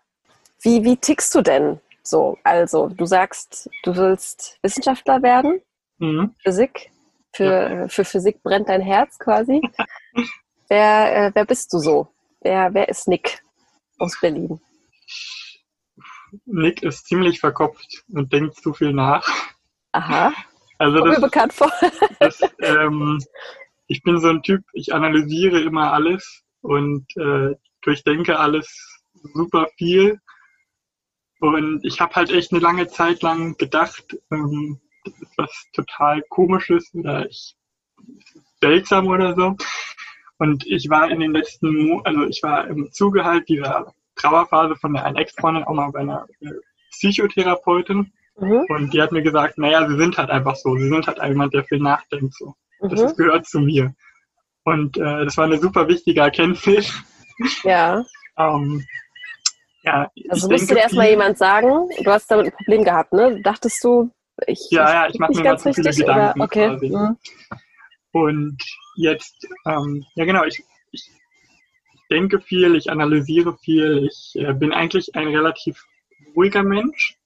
Wie, wie tickst du denn so? Also, du sagst, du willst Wissenschaftler werden, mhm. Physik. Für, ja. für Physik brennt dein Herz quasi. *laughs* wer, äh, wer bist du so? Wer, wer ist Nick aus Berlin? Nick ist ziemlich verkopft und denkt zu viel nach. Aha. Also Kommt das, mir bekannt vor. *laughs* das, ähm, ich bin so ein Typ, ich analysiere immer alles und äh, durchdenke alles super viel. Und ich habe halt echt eine lange Zeit lang gedacht, ähm, das ist was total komisches oder ich seltsam oder so. Und ich war in den letzten, Mo also ich war im Zuge halt dieser Trauerphase von der einen Ex-Freundin auch mal bei einer äh, Psychotherapeutin. Mhm. Und die hat mir gesagt, naja, sie sind halt einfach so. Sie sind halt jemand, der viel nachdenkt. So. Mhm. Das gehört zu mir. Und äh, das war eine super wichtige Erkenntnis. Ja. *laughs* ähm, ja also musste dir erstmal jemand sagen, du hast damit ein Problem gehabt, ne? Dachtest du, ich. Ja, ja, ich mache mir ganz so viele richtig, Gedanken. Okay. Mhm. Und jetzt, ähm, ja genau, ich denke viel, ich analysiere viel, ich äh, bin eigentlich ein relativ ruhiger Mensch.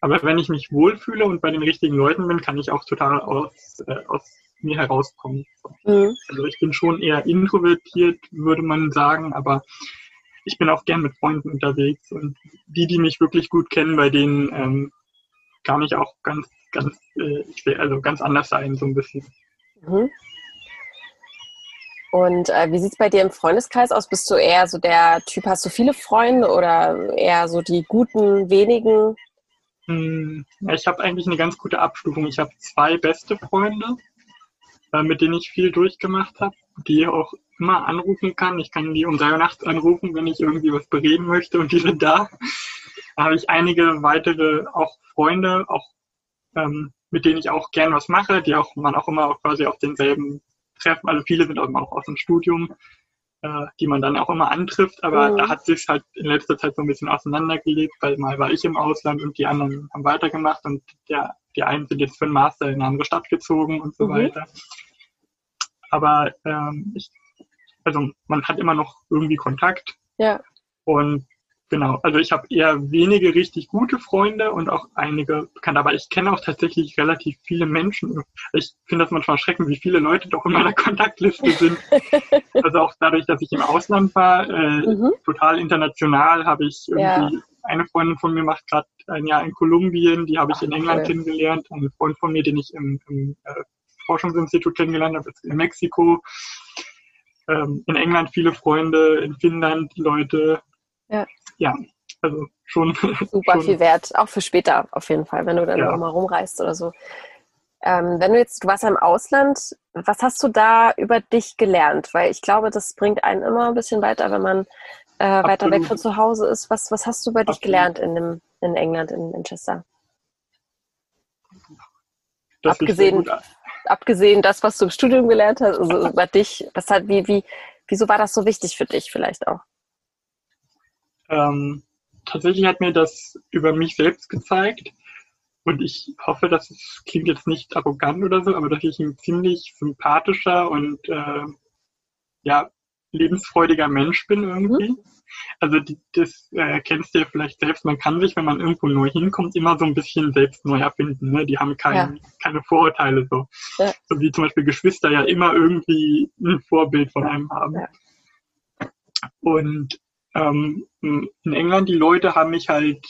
Aber wenn ich mich wohlfühle und bei den richtigen Leuten bin, kann ich auch total aus, äh, aus mir herauskommen. Mhm. Also ich bin schon eher introvertiert, würde man sagen, aber ich bin auch gern mit Freunden unterwegs und die, die mich wirklich gut kennen, bei denen ähm, kann ich auch ganz, ganz, äh, also ganz anders sein, so ein bisschen. Mhm. Und äh, wie sieht es bei dir im Freundeskreis aus? Bist du eher so der Typ, hast du viele Freunde oder eher so die guten, wenigen? Hm, ich habe eigentlich eine ganz gute Abstufung. Ich habe zwei beste Freunde, äh, mit denen ich viel durchgemacht habe, die ich auch immer anrufen kann. Ich kann die um drei Uhr nachts anrufen, wenn ich irgendwie was bereden möchte und die sind da. Da habe ich einige weitere auch Freunde, auch ähm, mit denen ich auch gern was mache, die auch man auch immer auch quasi auf denselben treffen. Also viele sind auch immer noch aus dem Studium, äh, die man dann auch immer antrifft. Aber mhm. da hat sich halt in letzter Zeit so ein bisschen auseinandergelebt, weil mal war ich im Ausland und die anderen haben weitergemacht und der, die einen sind jetzt für einen Master in eine andere Stadt gezogen und so mhm. weiter. Aber ähm, ich, also man hat immer noch irgendwie Kontakt. Ja. Und Genau, also ich habe eher wenige richtig gute Freunde und auch einige bekannte, aber ich kenne auch tatsächlich relativ viele Menschen. Ich finde das manchmal erschreckend, wie viele Leute doch in meiner *laughs* Kontaktliste sind. *laughs* also auch dadurch, dass ich im Ausland war, äh, mhm. total international, habe ich irgendwie ja. eine Freundin von mir macht gerade ein Jahr in Kolumbien, die habe ich Ach, in England okay. kennengelernt. Ein Freund von mir, den ich im, im äh, Forschungsinstitut kennengelernt habe, ist in Mexiko. Ähm, in England viele Freunde, in Finnland Leute. Ja. Ja, also schon. *laughs* Super schon. viel wert, auch für später auf jeden Fall, wenn du dann ja. nochmal rumreist oder so. Ähm, wenn du jetzt, du warst ja im Ausland, was hast du da über dich gelernt? Weil ich glaube, das bringt einen immer ein bisschen weiter, wenn man äh, weiter weg von zu Hause ist. Was, was hast du über dich gelernt in, dem, in England, in Manchester? Das abgesehen, abgesehen das, was du im Studium gelernt hast, also über dich, was hat, wie, wie, wieso war das so wichtig für dich vielleicht auch? Ähm, tatsächlich hat mir das über mich selbst gezeigt. Und ich hoffe, dass es klingt jetzt nicht arrogant oder so, aber dass ich ein ziemlich sympathischer und äh, ja, lebensfreudiger Mensch bin irgendwie. Mhm. Also die, das äh, kennst du ja vielleicht selbst. Man kann sich, wenn man irgendwo neu hinkommt, immer so ein bisschen selbst neu erfinden. Ne? Die haben kein, ja. keine Vorurteile so. Ja. So wie zum Beispiel Geschwister ja immer irgendwie ein Vorbild von einem haben. Ja. Und ähm, in England, die Leute haben mich halt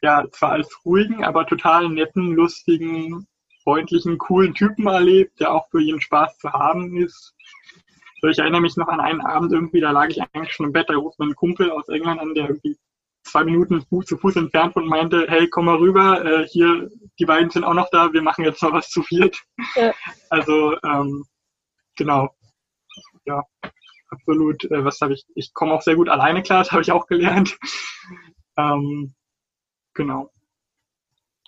ja zwar als ruhigen, aber total netten, lustigen, freundlichen, coolen Typen erlebt, der auch für jeden Spaß zu haben ist. So, ich erinnere mich noch an einen Abend irgendwie, da lag ich eigentlich schon im Bett, da ruft mein Kumpel aus England an, der irgendwie zwei Minuten Fuß zu Fuß entfernt und meinte, hey, komm mal rüber, äh, hier, die beiden sind auch noch da, wir machen jetzt noch was zu viert. Ja. Also, ähm, genau. Ja, absolut. Äh, was habe ich? Ich komme auch sehr gut alleine klar, *laughs* das habe ich auch gelernt. Ähm, genau.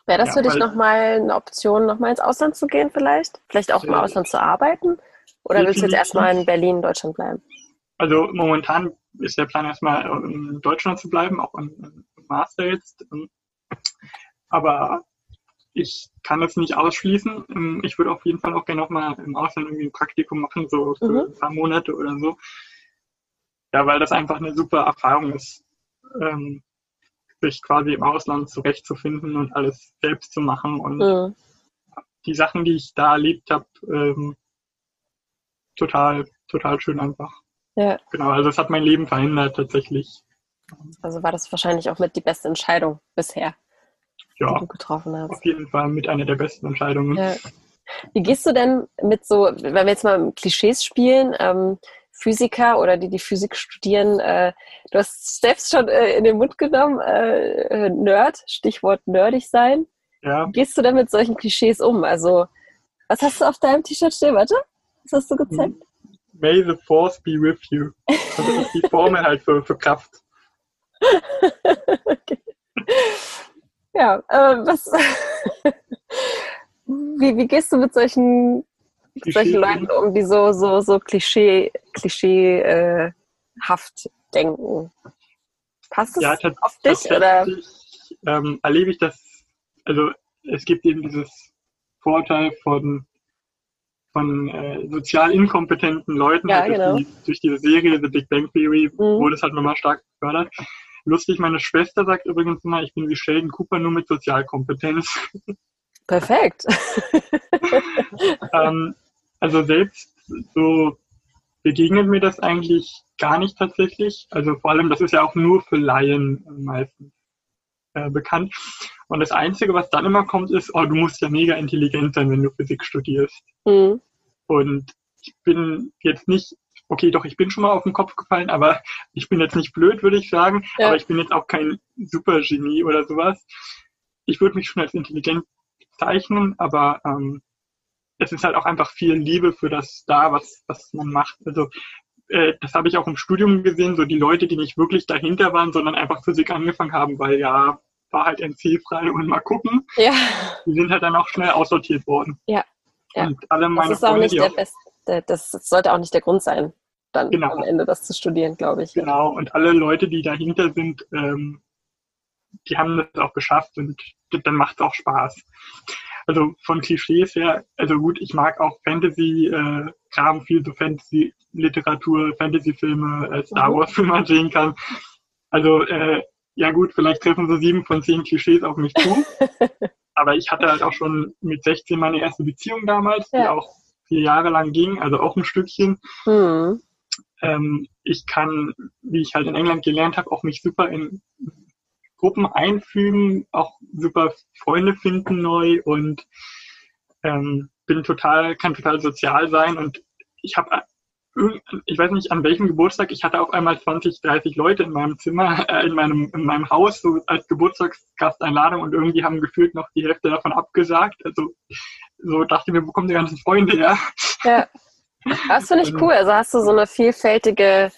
Wäre das ja, für dich nochmal eine Option, nochmal ins Ausland zu gehen vielleicht? Vielleicht auch im Ausland zu arbeiten? Oder willst du jetzt erstmal in Berlin, Deutschland bleiben? Also momentan ist der Plan erstmal in Deutschland zu bleiben, auch im Master jetzt. Aber ich kann es nicht ausschließen. Ähm, ich würde auf jeden Fall auch gerne nochmal im Ausland irgendwie ein Praktikum machen, so für mhm. ein paar Monate oder so. Ja, weil das einfach eine super Erfahrung ist, ähm, sich quasi im Ausland zurechtzufinden und alles selbst zu machen. Und mhm. die Sachen, die ich da erlebt habe, ähm, total, total schön einfach. Ja. Genau, also es hat mein Leben verändert tatsächlich. Also war das wahrscheinlich auch mit die beste Entscheidung bisher ja, die du getroffen hast. Auf jeden Fall mit einer der besten Entscheidungen. Ja. Wie gehst du denn mit so, wenn wir jetzt mal Klischees spielen, ähm, Physiker oder die, die Physik studieren, äh, du hast selbst schon äh, in den Mund genommen, äh, Nerd, Stichwort nerdig sein. Ja. Wie gehst du denn mit solchen Klischees um? Also, was hast du auf deinem T-Shirt stehen? Warte, was hast du gezeigt? May the force be with you. Also das ist die Formel halt für, für Kraft. *laughs* okay. Ja, äh, was, *laughs* wie, wie gehst du mit solchen, mit solchen Leuten um, die so, so, so Klischee, klischeehaft denken? Passt das ja, auf dich? Oder? Ähm, erlebe ich das, also es gibt eben dieses Vorteil von, von äh, sozial inkompetenten Leuten ja, halt genau. durch, die, durch, diese Serie The Big Bang Theory mhm. wurde es halt nochmal stark gefördert. Lustig, meine Schwester sagt übrigens immer, ich bin wie Sheldon Cooper nur mit Sozialkompetenz. Perfekt. *laughs* ähm, also selbst so begegnet mir das eigentlich gar nicht tatsächlich. Also vor allem, das ist ja auch nur für Laien meistens äh, bekannt. Und das Einzige, was dann immer kommt, ist, oh, du musst ja mega intelligent sein, wenn du Physik studierst. Mhm. Und ich bin jetzt nicht okay, doch, ich bin schon mal auf den Kopf gefallen, aber *laughs* ich bin jetzt nicht blöd, würde ich sagen. Ja. Aber ich bin jetzt auch kein Supergenie oder sowas. Ich würde mich schon als intelligent bezeichnen, aber ähm, es ist halt auch einfach viel Liebe für das da, was, was man macht. Also äh, das habe ich auch im Studium gesehen, so die Leute, die nicht wirklich dahinter waren, sondern einfach Physik angefangen haben, weil ja, war halt NC-frei und mal gucken. Ja. Die sind halt dann auch schnell aussortiert worden. Ja. ja. Und alle meine das ist Freunde, auch nicht der beste das sollte auch nicht der Grund sein, dann genau. am Ende das zu studieren, glaube ich. Genau, und alle Leute, die dahinter sind, ähm, die haben das auch geschafft und dann macht es auch Spaß. Also von Klischees her, also gut, ich mag auch Fantasy-Kram, äh, viel so Fantasy-Literatur, Fantasy-Filme, äh, Star mhm. Wars, *laughs* wie man sehen kann. Also äh, ja gut, vielleicht treffen so sieben von zehn Klischees auf mich zu. *laughs* Aber ich hatte halt auch schon mit 16 meine erste Beziehung damals, ja. die auch vier Jahre lang ging, also auch ein Stückchen. Mhm. Ähm, ich kann, wie ich halt in England gelernt habe, auch mich super in Gruppen einfügen, auch super Freunde finden neu und ähm, bin total, kann total sozial sein und ich habe ich weiß nicht an welchem Geburtstag, ich hatte auf einmal 20, 30 Leute in meinem Zimmer, *laughs* äh, in meinem, in meinem Haus, so als Geburtstagsgasteinladung und irgendwie haben gefühlt noch die Hälfte davon abgesagt. Also so dachte ich mir, wo kommen die ganzen Freunde her? Ja. Das finde ich *laughs* cool. Also hast du so eine vielfältige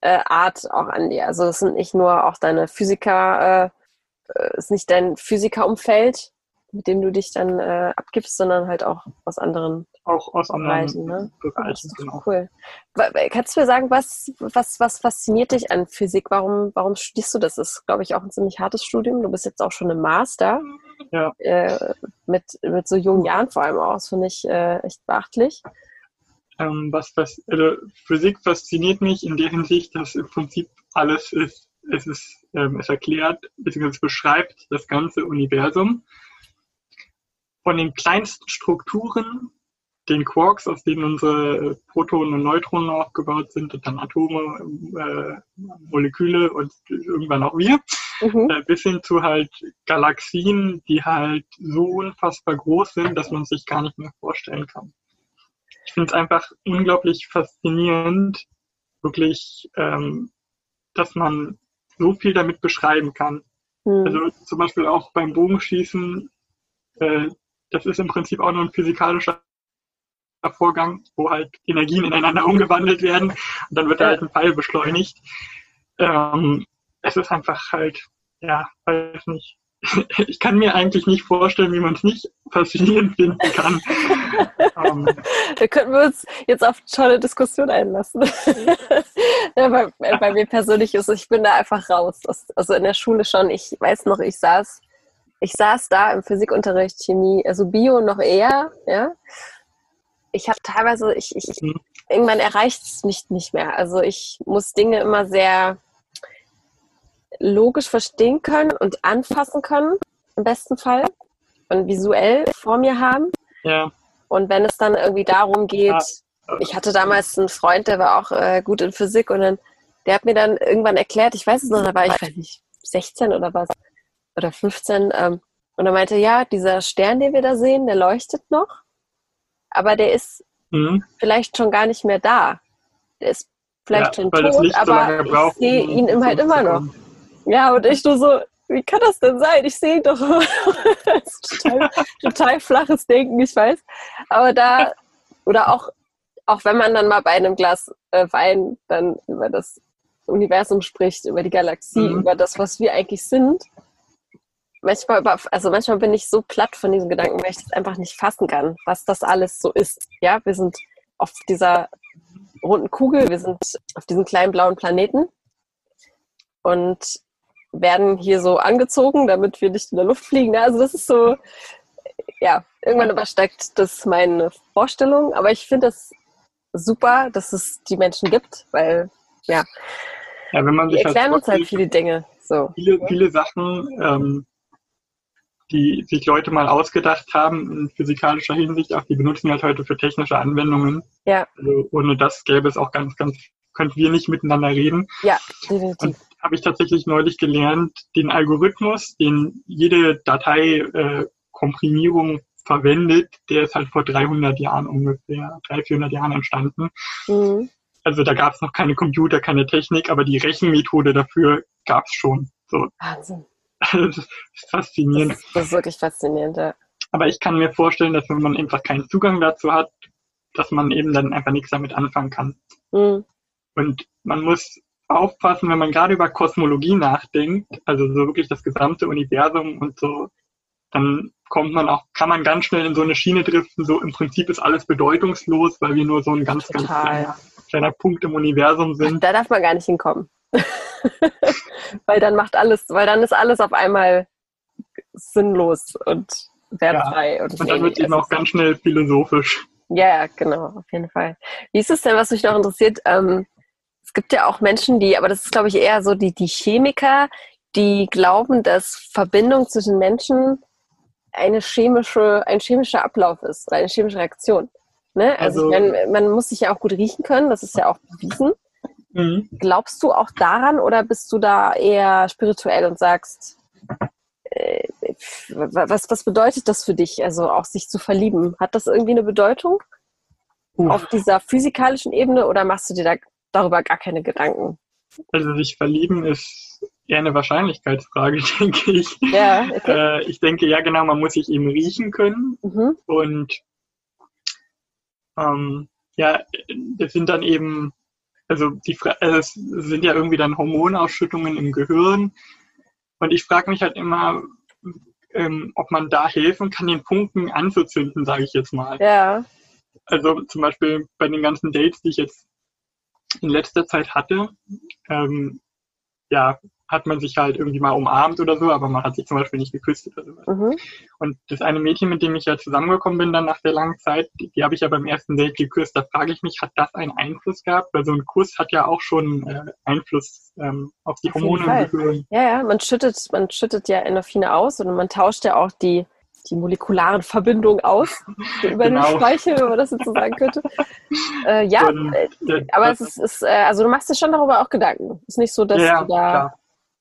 äh, Art auch an dir. Also es sind nicht nur auch deine Physiker, äh, äh ist nicht dein Physikerumfeld, mit dem du dich dann äh, abgibst, sondern halt auch aus anderen auch aus anderen Bereichen. Ne? Bereichen genau. Cool. Kannst du mir sagen, was, was, was fasziniert dich an Physik? Warum, warum studierst du das? Das ist, glaube ich, auch ein ziemlich hartes Studium. Du bist jetzt auch schon im Master. Ja. Äh, mit, mit so jungen Jahren vor allem auch. Das finde ich äh, echt beachtlich. Ähm, was, was, also Physik fasziniert mich in der Hinsicht, dass im Prinzip alles ist, es ist, ähm, es erklärt, bzw. beschreibt das ganze Universum von den kleinsten Strukturen, den Quarks, aus denen unsere Protonen und Neutronen aufgebaut sind, und dann Atome, äh, Moleküle und irgendwann auch wir, mhm. äh, bis hin zu halt Galaxien, die halt so unfassbar groß sind, dass man sich gar nicht mehr vorstellen kann. Ich finde es einfach unglaublich faszinierend, wirklich, ähm, dass man so viel damit beschreiben kann. Mhm. Also zum Beispiel auch beim Bogenschießen, äh, das ist im Prinzip auch nur ein physikalischer Vorgang, wo halt Energien ineinander umgewandelt werden und dann wird ja. halt ein Pfeil beschleunigt. Ähm, es ist einfach halt, ja, weiß nicht. *laughs* Ich kann mir eigentlich nicht vorstellen, wie man es nicht faszinierend finden kann. *laughs* ähm, da könnten wir uns jetzt auf eine tolle Diskussion einlassen. *laughs* ja, bei, bei, mir persönlich ist es, ich bin da einfach raus. Also in der Schule schon, ich weiß noch, ich saß ich saß da im Physikunterricht, Chemie, also Bio noch eher, ja. Ich habe teilweise, ich, ich, mhm. irgendwann erreicht es mich nicht mehr. Also ich muss Dinge immer sehr logisch verstehen können und anfassen können, im besten Fall. Und visuell vor mir haben. Ja. Und wenn es dann irgendwie darum geht, ja. ich hatte damals einen Freund, der war auch äh, gut in Physik und dann, der hat mir dann irgendwann erklärt, ich weiß es noch, da war ich, weiß nicht, 16 oder was, oder 15. Ähm, und er meinte, ja, dieser Stern, den wir da sehen, der leuchtet noch, aber der ist mhm. vielleicht schon gar nicht mehr da. Der ist vielleicht ja, schon tot, aber so ich sehe ihn um halt immer noch. Ja, und ich nur so, wie kann das denn sein? Ich sehe ihn doch. *laughs* das ist total, total flaches Denken, ich weiß. Aber da, oder auch, auch wenn man dann mal bei einem Glas äh, Wein dann über das Universum spricht, über die Galaxie, mhm. über das, was wir eigentlich sind, manchmal, über, also manchmal bin ich so platt von diesen Gedanken, weil ich das einfach nicht fassen kann, was das alles so ist. Ja, wir sind auf dieser runden Kugel, wir sind auf diesem kleinen blauen Planeten und werden hier so angezogen, damit wir nicht in der Luft fliegen. Also das ist so, ja, irgendwann übersteigt das meine Vorstellung, aber ich finde das super, dass es die Menschen gibt, weil, ja, ja wenn man sich die erklären halt uns halt viele Dinge. So. Viele, viele Sachen ähm, die sich Leute mal ausgedacht haben in physikalischer Hinsicht, auch die benutzen halt heute für technische Anwendungen. Ja. Also ohne das gäbe es auch ganz, ganz, könnten wir nicht miteinander reden. Ja, definitiv. Habe ich tatsächlich neulich gelernt, den Algorithmus, den jede Datei-Komprimierung äh, verwendet, der ist halt vor 300 Jahren ungefähr, 300, 400 Jahren entstanden. Mhm. Also da gab es noch keine Computer, keine Technik, aber die Rechenmethode dafür gab es schon. So. Wahnsinn. *laughs* das ist faszinierend. Das ist, das ist wirklich faszinierend, ja. Aber ich kann mir vorstellen, dass wenn man einfach keinen Zugang dazu hat, dass man eben dann einfach nichts damit anfangen kann. Mhm. Und man muss aufpassen, wenn man gerade über Kosmologie nachdenkt, also so wirklich das gesamte Universum und so, dann kommt man auch, kann man ganz schnell in so eine Schiene driften, so im Prinzip ist alles bedeutungslos, weil wir nur so ein ganz, Total. ganz kleiner, kleiner Punkt im Universum sind. Da darf man gar nicht hinkommen. *laughs* weil dann macht alles, weil dann ist alles auf einmal sinnlos und wertfrei. Ja, und, und dann wird es eben auch ganz schnell philosophisch. Ja, genau, auf jeden Fall. Wie ist es denn, was mich noch interessiert? Ähm, es gibt ja auch Menschen, die, aber das ist, glaube ich, eher so die, die Chemiker, die glauben, dass Verbindung zwischen Menschen eine chemische, ein chemischer Ablauf ist eine chemische Reaktion. Ne? Also, also meine, man muss sich ja auch gut riechen können, das ist ja auch bewiesen. Mhm. Glaubst du auch daran oder bist du da eher spirituell und sagst, äh, was, was bedeutet das für dich, also auch sich zu verlieben? Hat das irgendwie eine Bedeutung uh. auf dieser physikalischen Ebene oder machst du dir da darüber gar keine Gedanken? Also sich verlieben ist eher eine Wahrscheinlichkeitsfrage, *laughs* denke ich. Ja, okay. Äh, ich denke, ja genau, man muss sich eben riechen können mhm. und ähm, ja, das sind dann eben, also die also es sind ja irgendwie dann Hormonausschüttungen im Gehirn und ich frage mich halt immer, ähm, ob man da helfen kann, den Punkten anzuzünden, sage ich jetzt mal. Ja. Also zum Beispiel bei den ganzen Dates, die ich jetzt in letzter Zeit hatte, ähm, ja, hat man sich halt irgendwie mal umarmt oder so, aber man hat sich zum Beispiel nicht geküsst oder sowas. Mhm. Und das eine Mädchen, mit dem ich ja zusammengekommen bin dann nach der langen Zeit, die, die habe ich ja beim ersten Date geküsst. Da frage ich mich, hat das einen Einfluss gehabt? Weil so ein Kuss hat ja auch schon äh, Einfluss ähm, auf die auf Hormone. Ja, ja, man schüttet, man schüttet ja Endorphine aus und man tauscht ja auch die die molekularen Verbindungen aus *laughs* über genau. den Speichel, wenn man das jetzt so sagen könnte. *laughs* Äh, ja, und, äh, aber es ist, ist äh, also du machst dir schon darüber auch Gedanken. Es ist nicht so, dass ja, du da. Klar.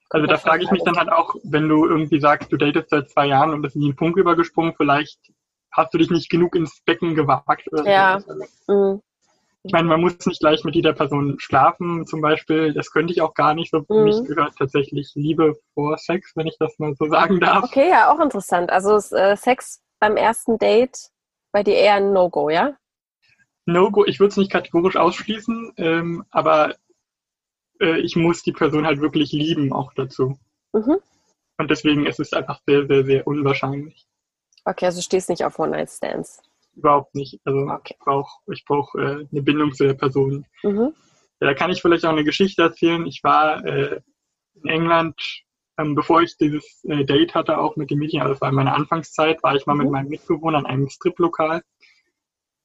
Also da frage ich mich dann halt auch, wenn du irgendwie sagst, du datest seit zwei Jahren und das ist nie ein Punkt übergesprungen, vielleicht hast du dich nicht genug ins Becken gewagt. ja. So. Mhm. Ich meine, man muss nicht gleich mit jeder Person schlafen, zum Beispiel. Das könnte ich auch gar nicht. So mhm. mich gehört tatsächlich Liebe vor Sex, wenn ich das mal so sagen darf. Okay, ja, auch interessant. Also äh, Sex beim ersten Date bei dir eher ein No-Go, ja? No-Go, ich würde es nicht kategorisch ausschließen, ähm, aber äh, ich muss die Person halt wirklich lieben auch dazu. Mhm. Und deswegen ist es einfach sehr, sehr, sehr unwahrscheinlich. Okay, also du stehst nicht auf One-Night-Stands. Überhaupt nicht. Also okay. ich brauche ich brauch, äh, eine Bindung zu der Person. Mhm. Ja, da kann ich vielleicht auch eine Geschichte erzählen. Ich war äh, in England, ähm, bevor ich dieses äh, Date hatte, auch mit dem Mädchen, also das war in meiner Anfangszeit, war ich mal mhm. mit meinem Mitbewohner in einem Striplokal.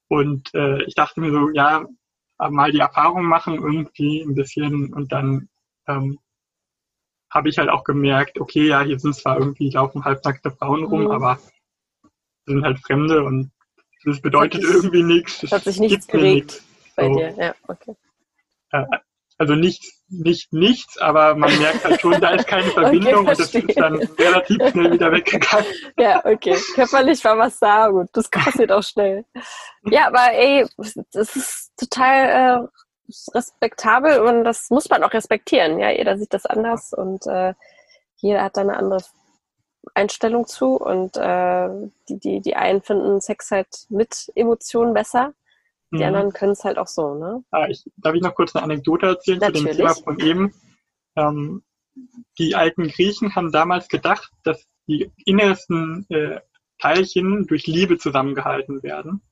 Und äh, ich dachte mir so, ja, mal die Erfahrung machen irgendwie ein bisschen und dann ähm, habe ich halt auch gemerkt, okay, ja, hier sind zwar irgendwie laufen halbnackte Frauen rum, mhm. aber sind halt Fremde und das bedeutet das irgendwie nichts. Es hat sich nichts geregt bei so. dir, ja, okay. Äh, also nichts, nicht nichts, aber man merkt halt schon, da ist keine *laughs* Verbindung okay, und das ist dann relativ schnell wieder weggegangen. *laughs* Ja, okay. Körperlich war was da, gut, das passiert auch schnell. Ja, aber ey, das ist total äh, respektabel und das muss man auch respektieren. Ja, jeder sieht das anders und äh, jeder hat da eine andere Einstellung zu und äh, die, die, die einen finden Sex halt mit Emotionen besser, die mhm. anderen können es halt auch so, ne? Ah, ich, darf ich noch kurz eine Anekdote erzählen Natürlich. zu dem Thema von eben? Ähm, die alten Griechen haben damals gedacht, dass die innersten äh, Teilchen durch Liebe zusammengehalten werden.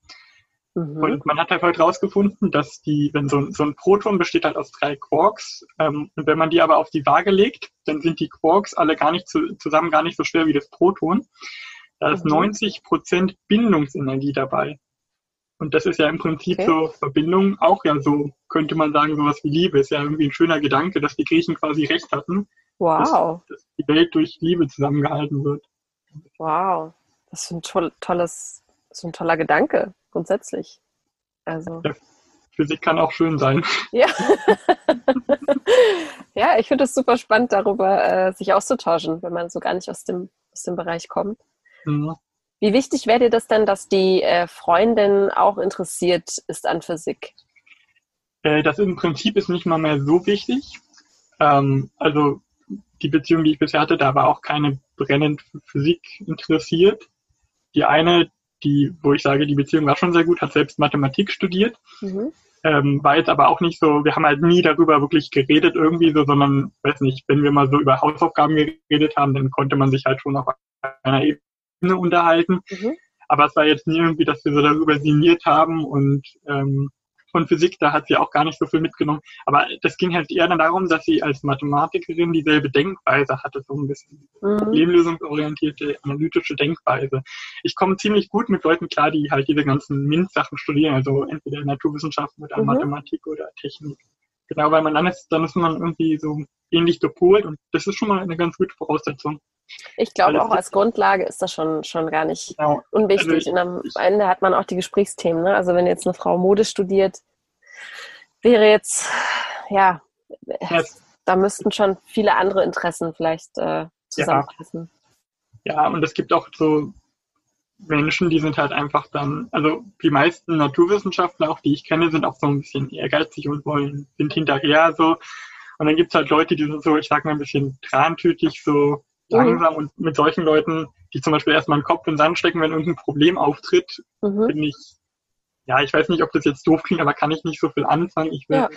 Mhm. Und man hat halt heute rausgefunden, dass die, wenn so ein, so ein Proton besteht halt aus drei Quarks, ähm, und wenn man die aber auf die Waage legt, dann sind die Quarks alle gar nicht zu, zusammen gar nicht so schwer wie das Proton. Da ist mhm. 90 Prozent Bindungsenergie dabei. Und das ist ja im Prinzip okay. so Verbindung auch ja so, könnte man sagen, sowas wie Liebe. Ist ja irgendwie ein schöner Gedanke, dass die Griechen quasi recht hatten. Wow. Dass, dass die Welt durch Liebe zusammengehalten wird. Wow. Das ist ein toll, tolles, so ein toller Gedanke grundsätzlich. Also. Ja, Physik kann auch schön sein. Ja, *laughs* ja ich finde es super spannend, darüber äh, sich auszutauschen, wenn man so gar nicht aus dem, aus dem Bereich kommt. Mhm. Wie wichtig wäre dir das denn, dass die äh, Freundin auch interessiert ist an Physik? Äh, das im Prinzip ist nicht mal mehr so wichtig. Ähm, also die Beziehung, die ich bisher hatte, da war auch keine brennend Physik interessiert. Die eine, die, wo ich sage, die Beziehung war schon sehr gut, hat selbst Mathematik studiert. Mhm. Ähm, war jetzt aber auch nicht so, wir haben halt nie darüber wirklich geredet irgendwie so, sondern, weiß nicht, wenn wir mal so über Hausaufgaben geredet haben, dann konnte man sich halt schon auf einer Ebene unterhalten. Mhm. Aber es war jetzt nie irgendwie, dass wir so darüber sinniert haben und ähm, von Physik, da hat sie auch gar nicht so viel mitgenommen. Aber das ging halt eher dann darum, dass sie als Mathematikerin dieselbe Denkweise hatte, so ein bisschen mhm. problemlösungsorientierte, analytische Denkweise. Ich komme ziemlich gut mit Leuten klar, die halt diese ganzen MINT-Sachen studieren, also entweder Naturwissenschaften oder mhm. Mathematik oder Technik. Genau, weil man dann ist, dann ist man irgendwie so ähnlich gepolt und das ist schon mal eine ganz gute Voraussetzung. Ich glaube auch als Grundlage ist das schon, schon gar nicht genau. unwichtig. Also ich, und am Ende hat man auch die Gesprächsthemen. Ne? Also wenn jetzt eine Frau Mode studiert, wäre jetzt, ja, yes. da müssten schon viele andere Interessen vielleicht äh, zusammenpassen. Ja, und es gibt auch so Menschen, die sind halt einfach dann, also die meisten Naturwissenschaftler, auch die ich kenne, sind auch so ein bisschen ehrgeizig und wollen, sind hinterher so. Und dann gibt es halt Leute, die sind so, ich sag mal, ein bisschen trantütig, so mhm. langsam und mit solchen Leuten, die zum Beispiel erstmal den Kopf in den Sand stecken, wenn irgendein Problem auftritt, mhm. bin ich, ja, ich weiß nicht, ob das jetzt doof klingt, aber kann ich nicht so viel anfangen. Ich will, ja.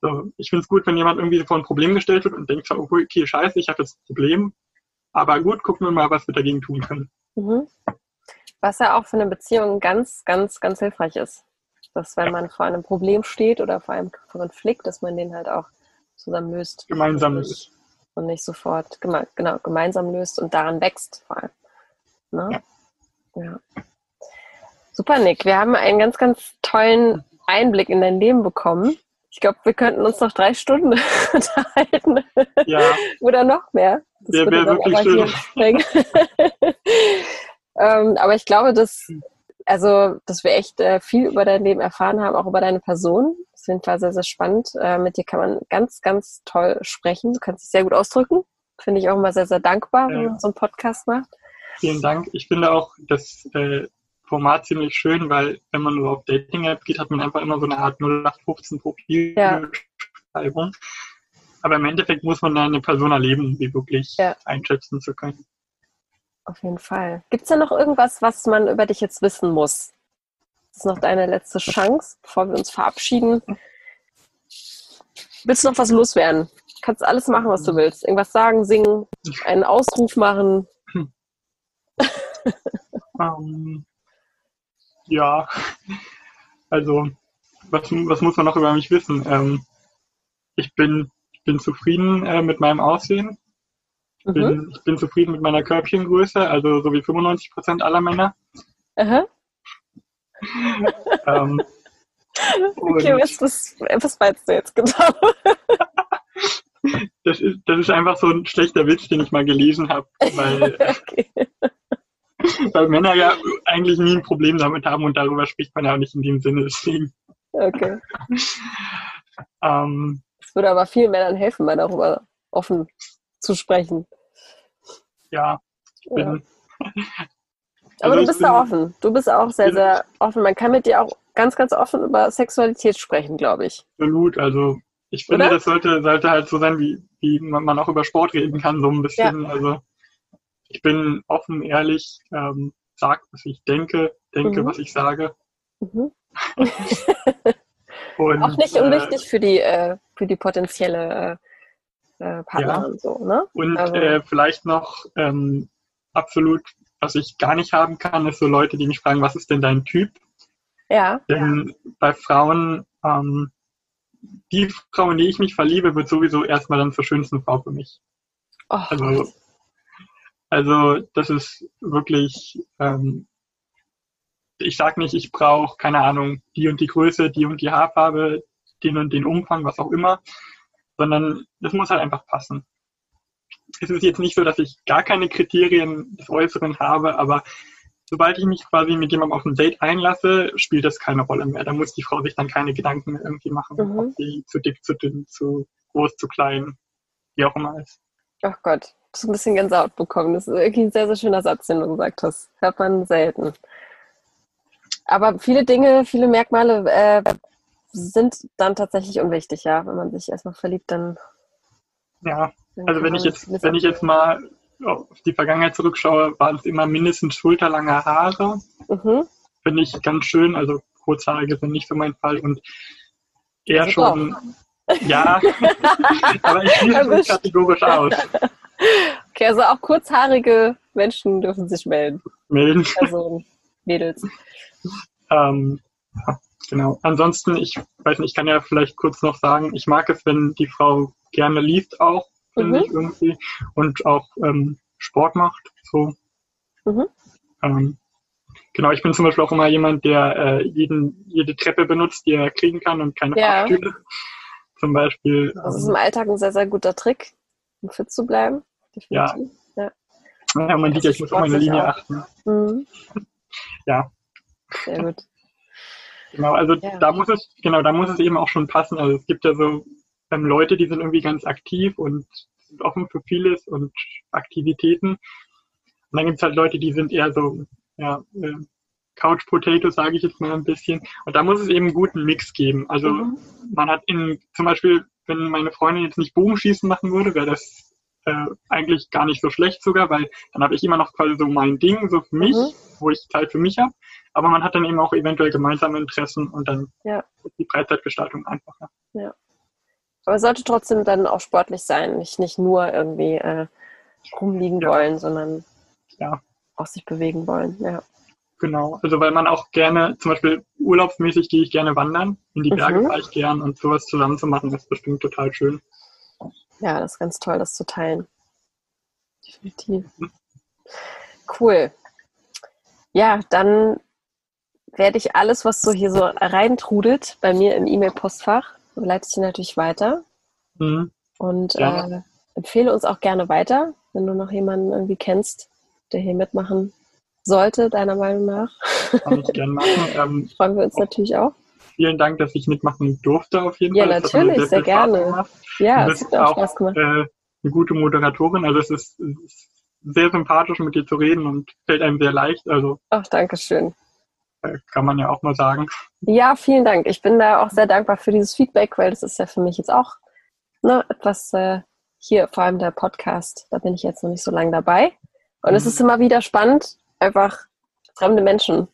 so, ich finde es gut, wenn jemand irgendwie vor ein Problem gestellt wird und denkt, okay, scheiße, ich habe jetzt ein Problem, aber gut, gucken wir mal, was wir dagegen tun können. Mhm. Was ja auch für eine Beziehung ganz, ganz, ganz hilfreich ist. Dass wenn ja. man vor einem Problem steht oder vor einem Konflikt, dass man den halt auch zusammen löst. Gemeinsam löst. Und nicht sofort, geme genau, gemeinsam löst und daran wächst vor allem. Ne? Ja. ja. Super, Nick. Wir haben einen ganz, ganz tollen Einblick in dein Leben bekommen. Ich glaube, wir könnten uns noch drei Stunden *laughs* unterhalten. Ja. *laughs* Oder noch mehr. Das wäre wär wirklich schön. *laughs* ähm, aber ich glaube, dass, also, dass wir echt äh, viel über dein Leben erfahren haben, auch über deine Person. Auf jeden Fall sehr, sehr spannend. Äh, mit dir kann man ganz, ganz toll sprechen. Du kannst dich sehr gut ausdrücken. Finde ich auch immer sehr, sehr dankbar, wenn man so einen Podcast macht. Vielen Dank. Ich finde auch das äh, Format ziemlich schön, weil wenn man nur auf Dating-App geht, hat man einfach immer so eine Art 0815 Profilbeschreibung. Ja. Aber im Endeffekt muss man eine Person erleben, um sie wirklich ja. einschätzen zu können. Auf jeden Fall. Gibt es da noch irgendwas, was man über dich jetzt wissen muss? Das ist noch deine letzte Chance, bevor wir uns verabschieden. Willst du noch was loswerden? Kannst alles machen, was du willst. Irgendwas sagen, singen, einen Ausruf machen. um, *laughs* ähm, ja, also was, was muss man noch über mich wissen? Ähm, ich bin, ich bin zufrieden äh, mit meinem Aussehen. Ich bin, mhm. ich bin zufrieden mit meiner Körbchengröße, also so wie 95 Prozent aller Männer. Aha. Ähm, okay, was, was, was meinst du jetzt genau? *laughs* das, ist, das ist einfach so ein schlechter Witz, den ich mal gelesen habe, weil, *laughs* okay. *laughs* weil Männer ja eigentlich nie ein Problem damit haben und darüber spricht man ja auch nicht in dem Sinne. Deswegen. Okay. ähm, es würde aber vielen Männern helfen, mal darüber offen zu sprechen. Ja, ich bin. Ja. Aber also du bist da offen. Du bist auch sehr, sehr offen. Man kann mit dir auch ganz, ganz offen über Sexualität sprechen, glaube ich. Absolut. Also ich finde, Oder? das sollte, sollte halt so sein, wie, wie man auch über Sport reden kann, so ein bisschen. Ja. Also ich bin offen, ehrlich, ähm, sag, was ich denke, denke, mhm. was ich sage. Mhm. *laughs* und, auch nicht unwichtig äh, für die, äh, für die potenzielle äh, Partnerin. Ja. So, ne? Und also, äh, vielleicht noch ähm, absolut, was ich gar nicht haben kann, ist so Leute, die mich fragen, was ist denn dein Typ? Ja. Denn bei Frauen, ähm, die Frau, in die ich mich verliebe, wird sowieso erstmal dann zur schönsten Frau für mich. Oh, also, also das ist wirklich, ähm, ich sag nicht, ich brauche, keine Ahnung, die und die Größe, die und die Haarfarbe, den und den Umfang, was auch immer, sondern das muss halt einfach passen. Es ist jetzt nicht so, dass ich gar keine Kriterien des Äußeren habe, aber sobald ich mich quasi mit jemandem auf ein Date einlasse, spielt das keine Rolle mehr. Da muss die Frau sich dann keine Gedanken mehr irgendwie machen, mhm. ob sie zu dick, zu dünn, zu groß, zu klein, wie auch immer ist. Ach Gott, du hast ein bisschen Gänsehaut bekommen. Das ist wirklich ein sehr, sehr schöner Satz, den du gesagt hast. Hört man selten. Aber viele Dinge, viele Merkmale äh, sind dann tatsächlich unwichtig, ja. Wenn man sich erstmal verliebt, dann. Ja, also wenn ich jetzt, wenn ich jetzt mal auf die Vergangenheit zurückschaue, waren es immer mindestens schulterlange Haare. Mhm. Finde ich ganz schön. Also kurzhaarige sind nicht so mein Fall und eher schon. Doch. Ja, *laughs* aber ich schließe mich kategorisch aus. Okay, also auch kurzhaarige Menschen dürfen sich melden. Melden. Also Mädels. Ähm, genau. Ansonsten, ich weiß nicht, ich kann ja vielleicht kurz noch sagen, ich mag es, wenn die Frau gerne liest auch finde mhm. ich irgendwie. Und auch ähm, Sport macht. So. Mhm. Ähm, genau, ich bin zum Beispiel auch immer jemand, der äh, jeden, jede Treppe benutzt, die er kriegen kann und keine ja. Fahrstühle. Zum Beispiel. Das ist im Alltag ein sehr, sehr guter Trick, um fit zu bleiben. Ja. ja. ja man sieht ja, ich muss auf meine Linie auch. achten. Mhm. *laughs* ja. Sehr gut. Genau, also ja. da muss es, genau, da muss es eben auch schon passen. Also es gibt ja so ähm, Leute, die sind irgendwie ganz aktiv und sind offen für vieles und Aktivitäten. Und dann gibt es halt Leute, die sind eher so, ja, äh, Couch Potatoes, sage ich jetzt mal ein bisschen. Und da muss es eben einen guten Mix geben. Also mhm. man hat in, zum Beispiel, wenn meine Freundin jetzt nicht Bogenschießen machen würde, wäre das äh, eigentlich gar nicht so schlecht sogar, weil dann habe ich immer noch quasi so mein Ding, so für mich, mhm. wo ich Zeit für mich habe. Aber man hat dann eben auch eventuell gemeinsame Interessen und dann ja. ist die Freizeitgestaltung einfacher. Ja. Aber es sollte trotzdem dann auch sportlich sein, nicht, nicht nur irgendwie äh, rumliegen ja. wollen, sondern ja. auch sich bewegen wollen. Ja. Genau, also weil man auch gerne, zum Beispiel urlaubsmäßig gehe ich gerne wandern, in die Berge mhm. fahre ich gern und sowas zusammen zu machen, ist bestimmt total schön. Ja, das ist ganz toll, das zu teilen. Definitiv. Cool. Ja, dann werde ich alles, was so hier so reintrudelt, bei mir im E-Mail-Postfach, leite ich dir natürlich weiter. Mhm. Und äh, empfehle uns auch gerne weiter, wenn du noch jemanden irgendwie kennst, der hier mitmachen sollte, deiner Meinung nach. Kann ich gerne machen. *laughs* Ähm, Freuen wir uns natürlich auch. Vielen Dank, dass ich mitmachen durfte auf jeden ja, Fall. Ja, natürlich, sehr, sehr gerne. Ja, es hat auch Spaß gemacht. Äh, eine gute Moderatorin. Also es ist, es ist, sehr sympathisch, mit dir zu reden und fällt einem sehr leicht. Also Ach, danke schön. Kann man ja auch mal sagen. Ja, vielen Dank. Ich bin da auch sehr dankbar für dieses Feedback, weil das ist ja für mich jetzt auch ne, etwas äh, hier, vor allem der Podcast, da bin ich jetzt noch nicht so lange dabei. Und mhm. es ist immer wieder spannend, einfach fremde Menschen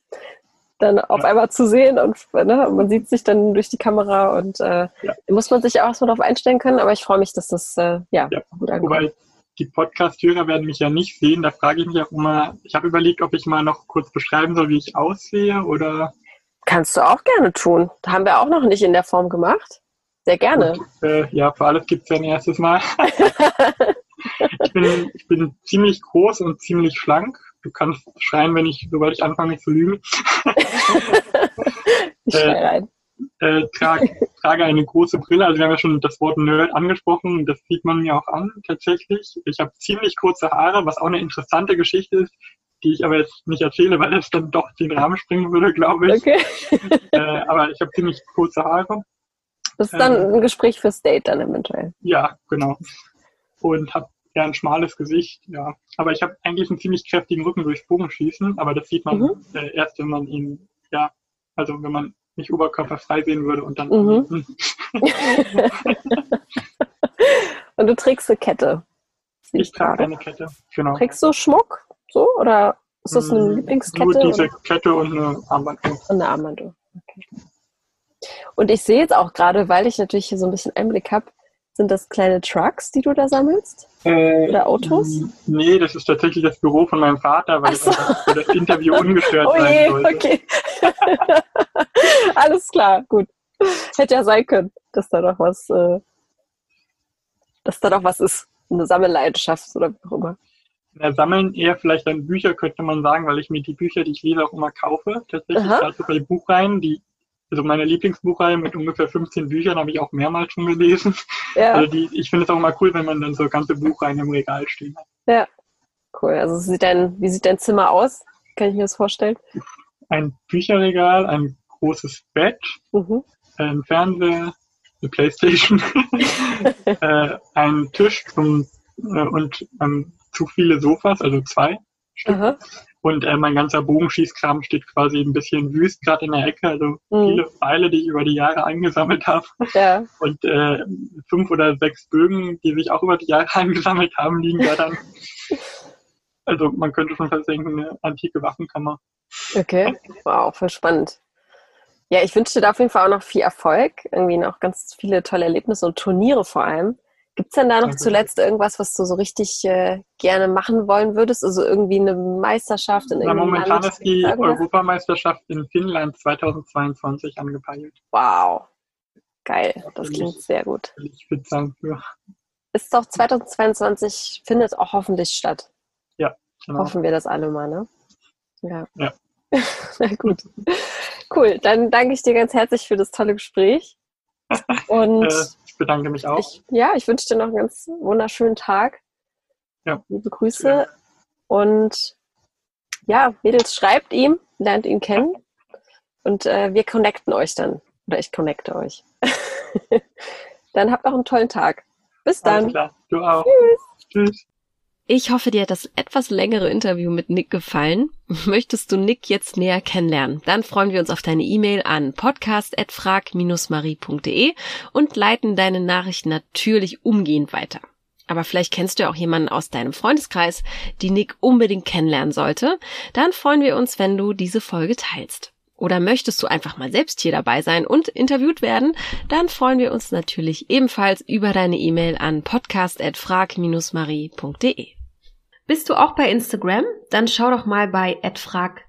dann auf ja. einmal zu sehen und ne, man sieht sich dann durch die Kamera und äh, ja. muss man sich auch so darauf einstellen können, aber ich freue mich, dass das äh, ja, ja, gut ankommt. Wobei die Podcast-Hörer werden mich ja nicht sehen, da frage ich mich auch immer, ich habe überlegt, ob ich mal noch kurz beschreiben soll, wie ich aussehe oder... Kannst du auch gerne tun. Da haben wir auch noch nicht in der Form gemacht. Sehr gerne. Und, äh, ja, für alles gibt es ja ein erstes Mal. *laughs* ich, bin, ich bin ziemlich groß und ziemlich schlank Du kannst schreien, wenn ich, sobald ich anfange zu lügen. *laughs* ich äh, rein. Äh, trage, trage eine große Brille. Also wir haben ja schon das Wort Nerd angesprochen. Das sieht man mir auch an, tatsächlich. Ich habe ziemlich kurze Haare, was auch eine interessante Geschichte ist, die ich aber jetzt nicht erzähle, weil es dann doch den Rahmen springen würde, glaube ich. Okay. *laughs* äh, aber ich habe ziemlich kurze Haare. Das ist dann äh, ein Gespräch fürs Date dann eventuell. Ja, genau. Und habe ja, ein schmales Gesicht, ja. Aber ich habe eigentlich einen ziemlich kräftigen Rücken durch Bogenschießen, aber das sieht man mhm. äh, erst, wenn man ihn, ja, also wenn man mich oberkörperfrei sehen würde und dann. Mhm. *laughs* und du trägst eine Kette. Ich trage eine Kette, genau. Trägst du Schmuck so oder ist das eine mm, Lieblingskette? Nur diese oder? Kette und eine Armbanduhr. Und eine Armbanduhr, okay. Und ich sehe jetzt auch gerade, weil ich natürlich hier so ein bisschen Einblick habe, sind das kleine Trucks, die du da sammelst? Äh, Oder Autos? Nee, das ist tatsächlich das Büro von meinem Vater, weil so. das Interview *laughs* ungestört oh sein je, sollte. Okay. *laughs* Alles klar, gut. Hätte ja sein können, dass da doch was, äh, dass da doch was ist. Eine Sammelleidenschaft oder wie auch immer. Ja, sammeln eher vielleicht dann Bücher, könnte man sagen, weil ich mir die Bücher, die ich lese, auch immer kaufe. Tatsächlich, also bei Buchreihen, die also meine Lieblingsbuchreihe mit ungefähr 15 Büchern habe ich auch mehrmals schon gelesen. Ja. Also die, ich finde es auch immer cool, wenn man dann so ganze Buchreihen im Regal stehen hat. Ja, cool. Also sieht dein, wie sieht dein Zimmer aus? Kann ich mir das vorstellen? Ein Bücherregal, ein großes Bett, mhm. ein Fernseher, eine Playstation, *laughs* äh, ein Tisch zum, äh, und ähm, zu viele Sofas, also zwei Stück. Und äh, mein ganzer Bogenschießkram steht quasi ein bisschen wüst gerade in der Ecke. Also mhm. viele Pfeile, die ich über die Jahre eingesammelt habe. Ja. Und äh, fünf oder sechs Bögen, die sich auch über die Jahre *laughs* eingesammelt haben, liegen da dann. also man könnte schon fast denken, eine antike Waffenkammer. Okay, wow, voll spannend. Ja, ich wünsche dir da auf jeden Fall auch noch viel Erfolg. Irgendwie noch ganz viele tolle Erlebnisse und Turniere vor allem. Gibt es denn da noch zuletzt irgendwas, was du so richtig äh, gerne machen wollen würdest? Also irgendwie eine Meisterschaft in irgendeinem Momentan Land? ist die Europameisterschaft in Finnland 2022 angepeilt. Wow. Geil, das klingt ich, sehr gut. Ich würde sagen, für. Ist doch 2022, findet auch hoffentlich statt. Ja, genau. Hoffen wir das alle mal, ne? Ja. ja. *laughs* Na gut. Cool, dann danke ich dir ganz herzlich für das tolle Gespräch. *laughs* Und äh, bedanke mich auch. Ich, ja, ich wünsche dir noch einen ganz wunderschönen Tag. Ja. Liebe Grüße. Ja. Und ja, Mädels, schreibt ihm, lernt ihn kennen. Und äh, wir connecten euch dann. Oder ich connecte euch. *laughs* dann habt noch einen tollen Tag. Bis dann. Alles klar. Du auch. Tschüss. Tschüss. Ich hoffe, dir hat das etwas längere Interview mit Nick gefallen. *laughs* Möchtest du Nick jetzt näher kennenlernen? Dann freuen wir uns auf deine E-Mail an podcast.frag-marie.de und leiten deine Nachricht natürlich umgehend weiter. Aber vielleicht kennst du ja auch jemanden aus deinem Freundeskreis, die Nick unbedingt kennenlernen sollte. Dann freuen wir uns, wenn du diese Folge teilst. Oder möchtest du einfach mal selbst hier dabei sein und interviewt werden? Dann freuen wir uns natürlich ebenfalls über deine E-Mail an podcast.frag-marie.de. Bist du auch bei Instagram? Dann schau doch mal bei @frag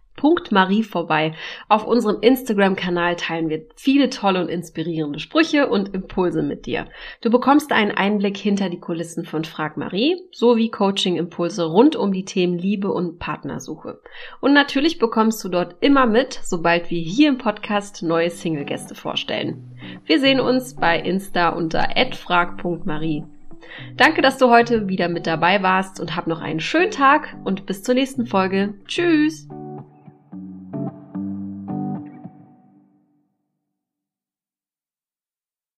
Marie vorbei. Auf unserem Instagram-Kanal teilen wir viele tolle und inspirierende Sprüche und Impulse mit dir. Du bekommst einen Einblick hinter die Kulissen von Frag Marie sowie Coaching-Impulse rund um die Themen Liebe und Partnersuche. Und natürlich bekommst du dort immer mit, sobald wir hier im Podcast neue Single-Gäste vorstellen. Wir sehen uns bei Insta unter frag.marie. Danke, dass du heute wieder mit dabei warst und hab noch einen schönen Tag und bis zur nächsten Folge. Tschüss!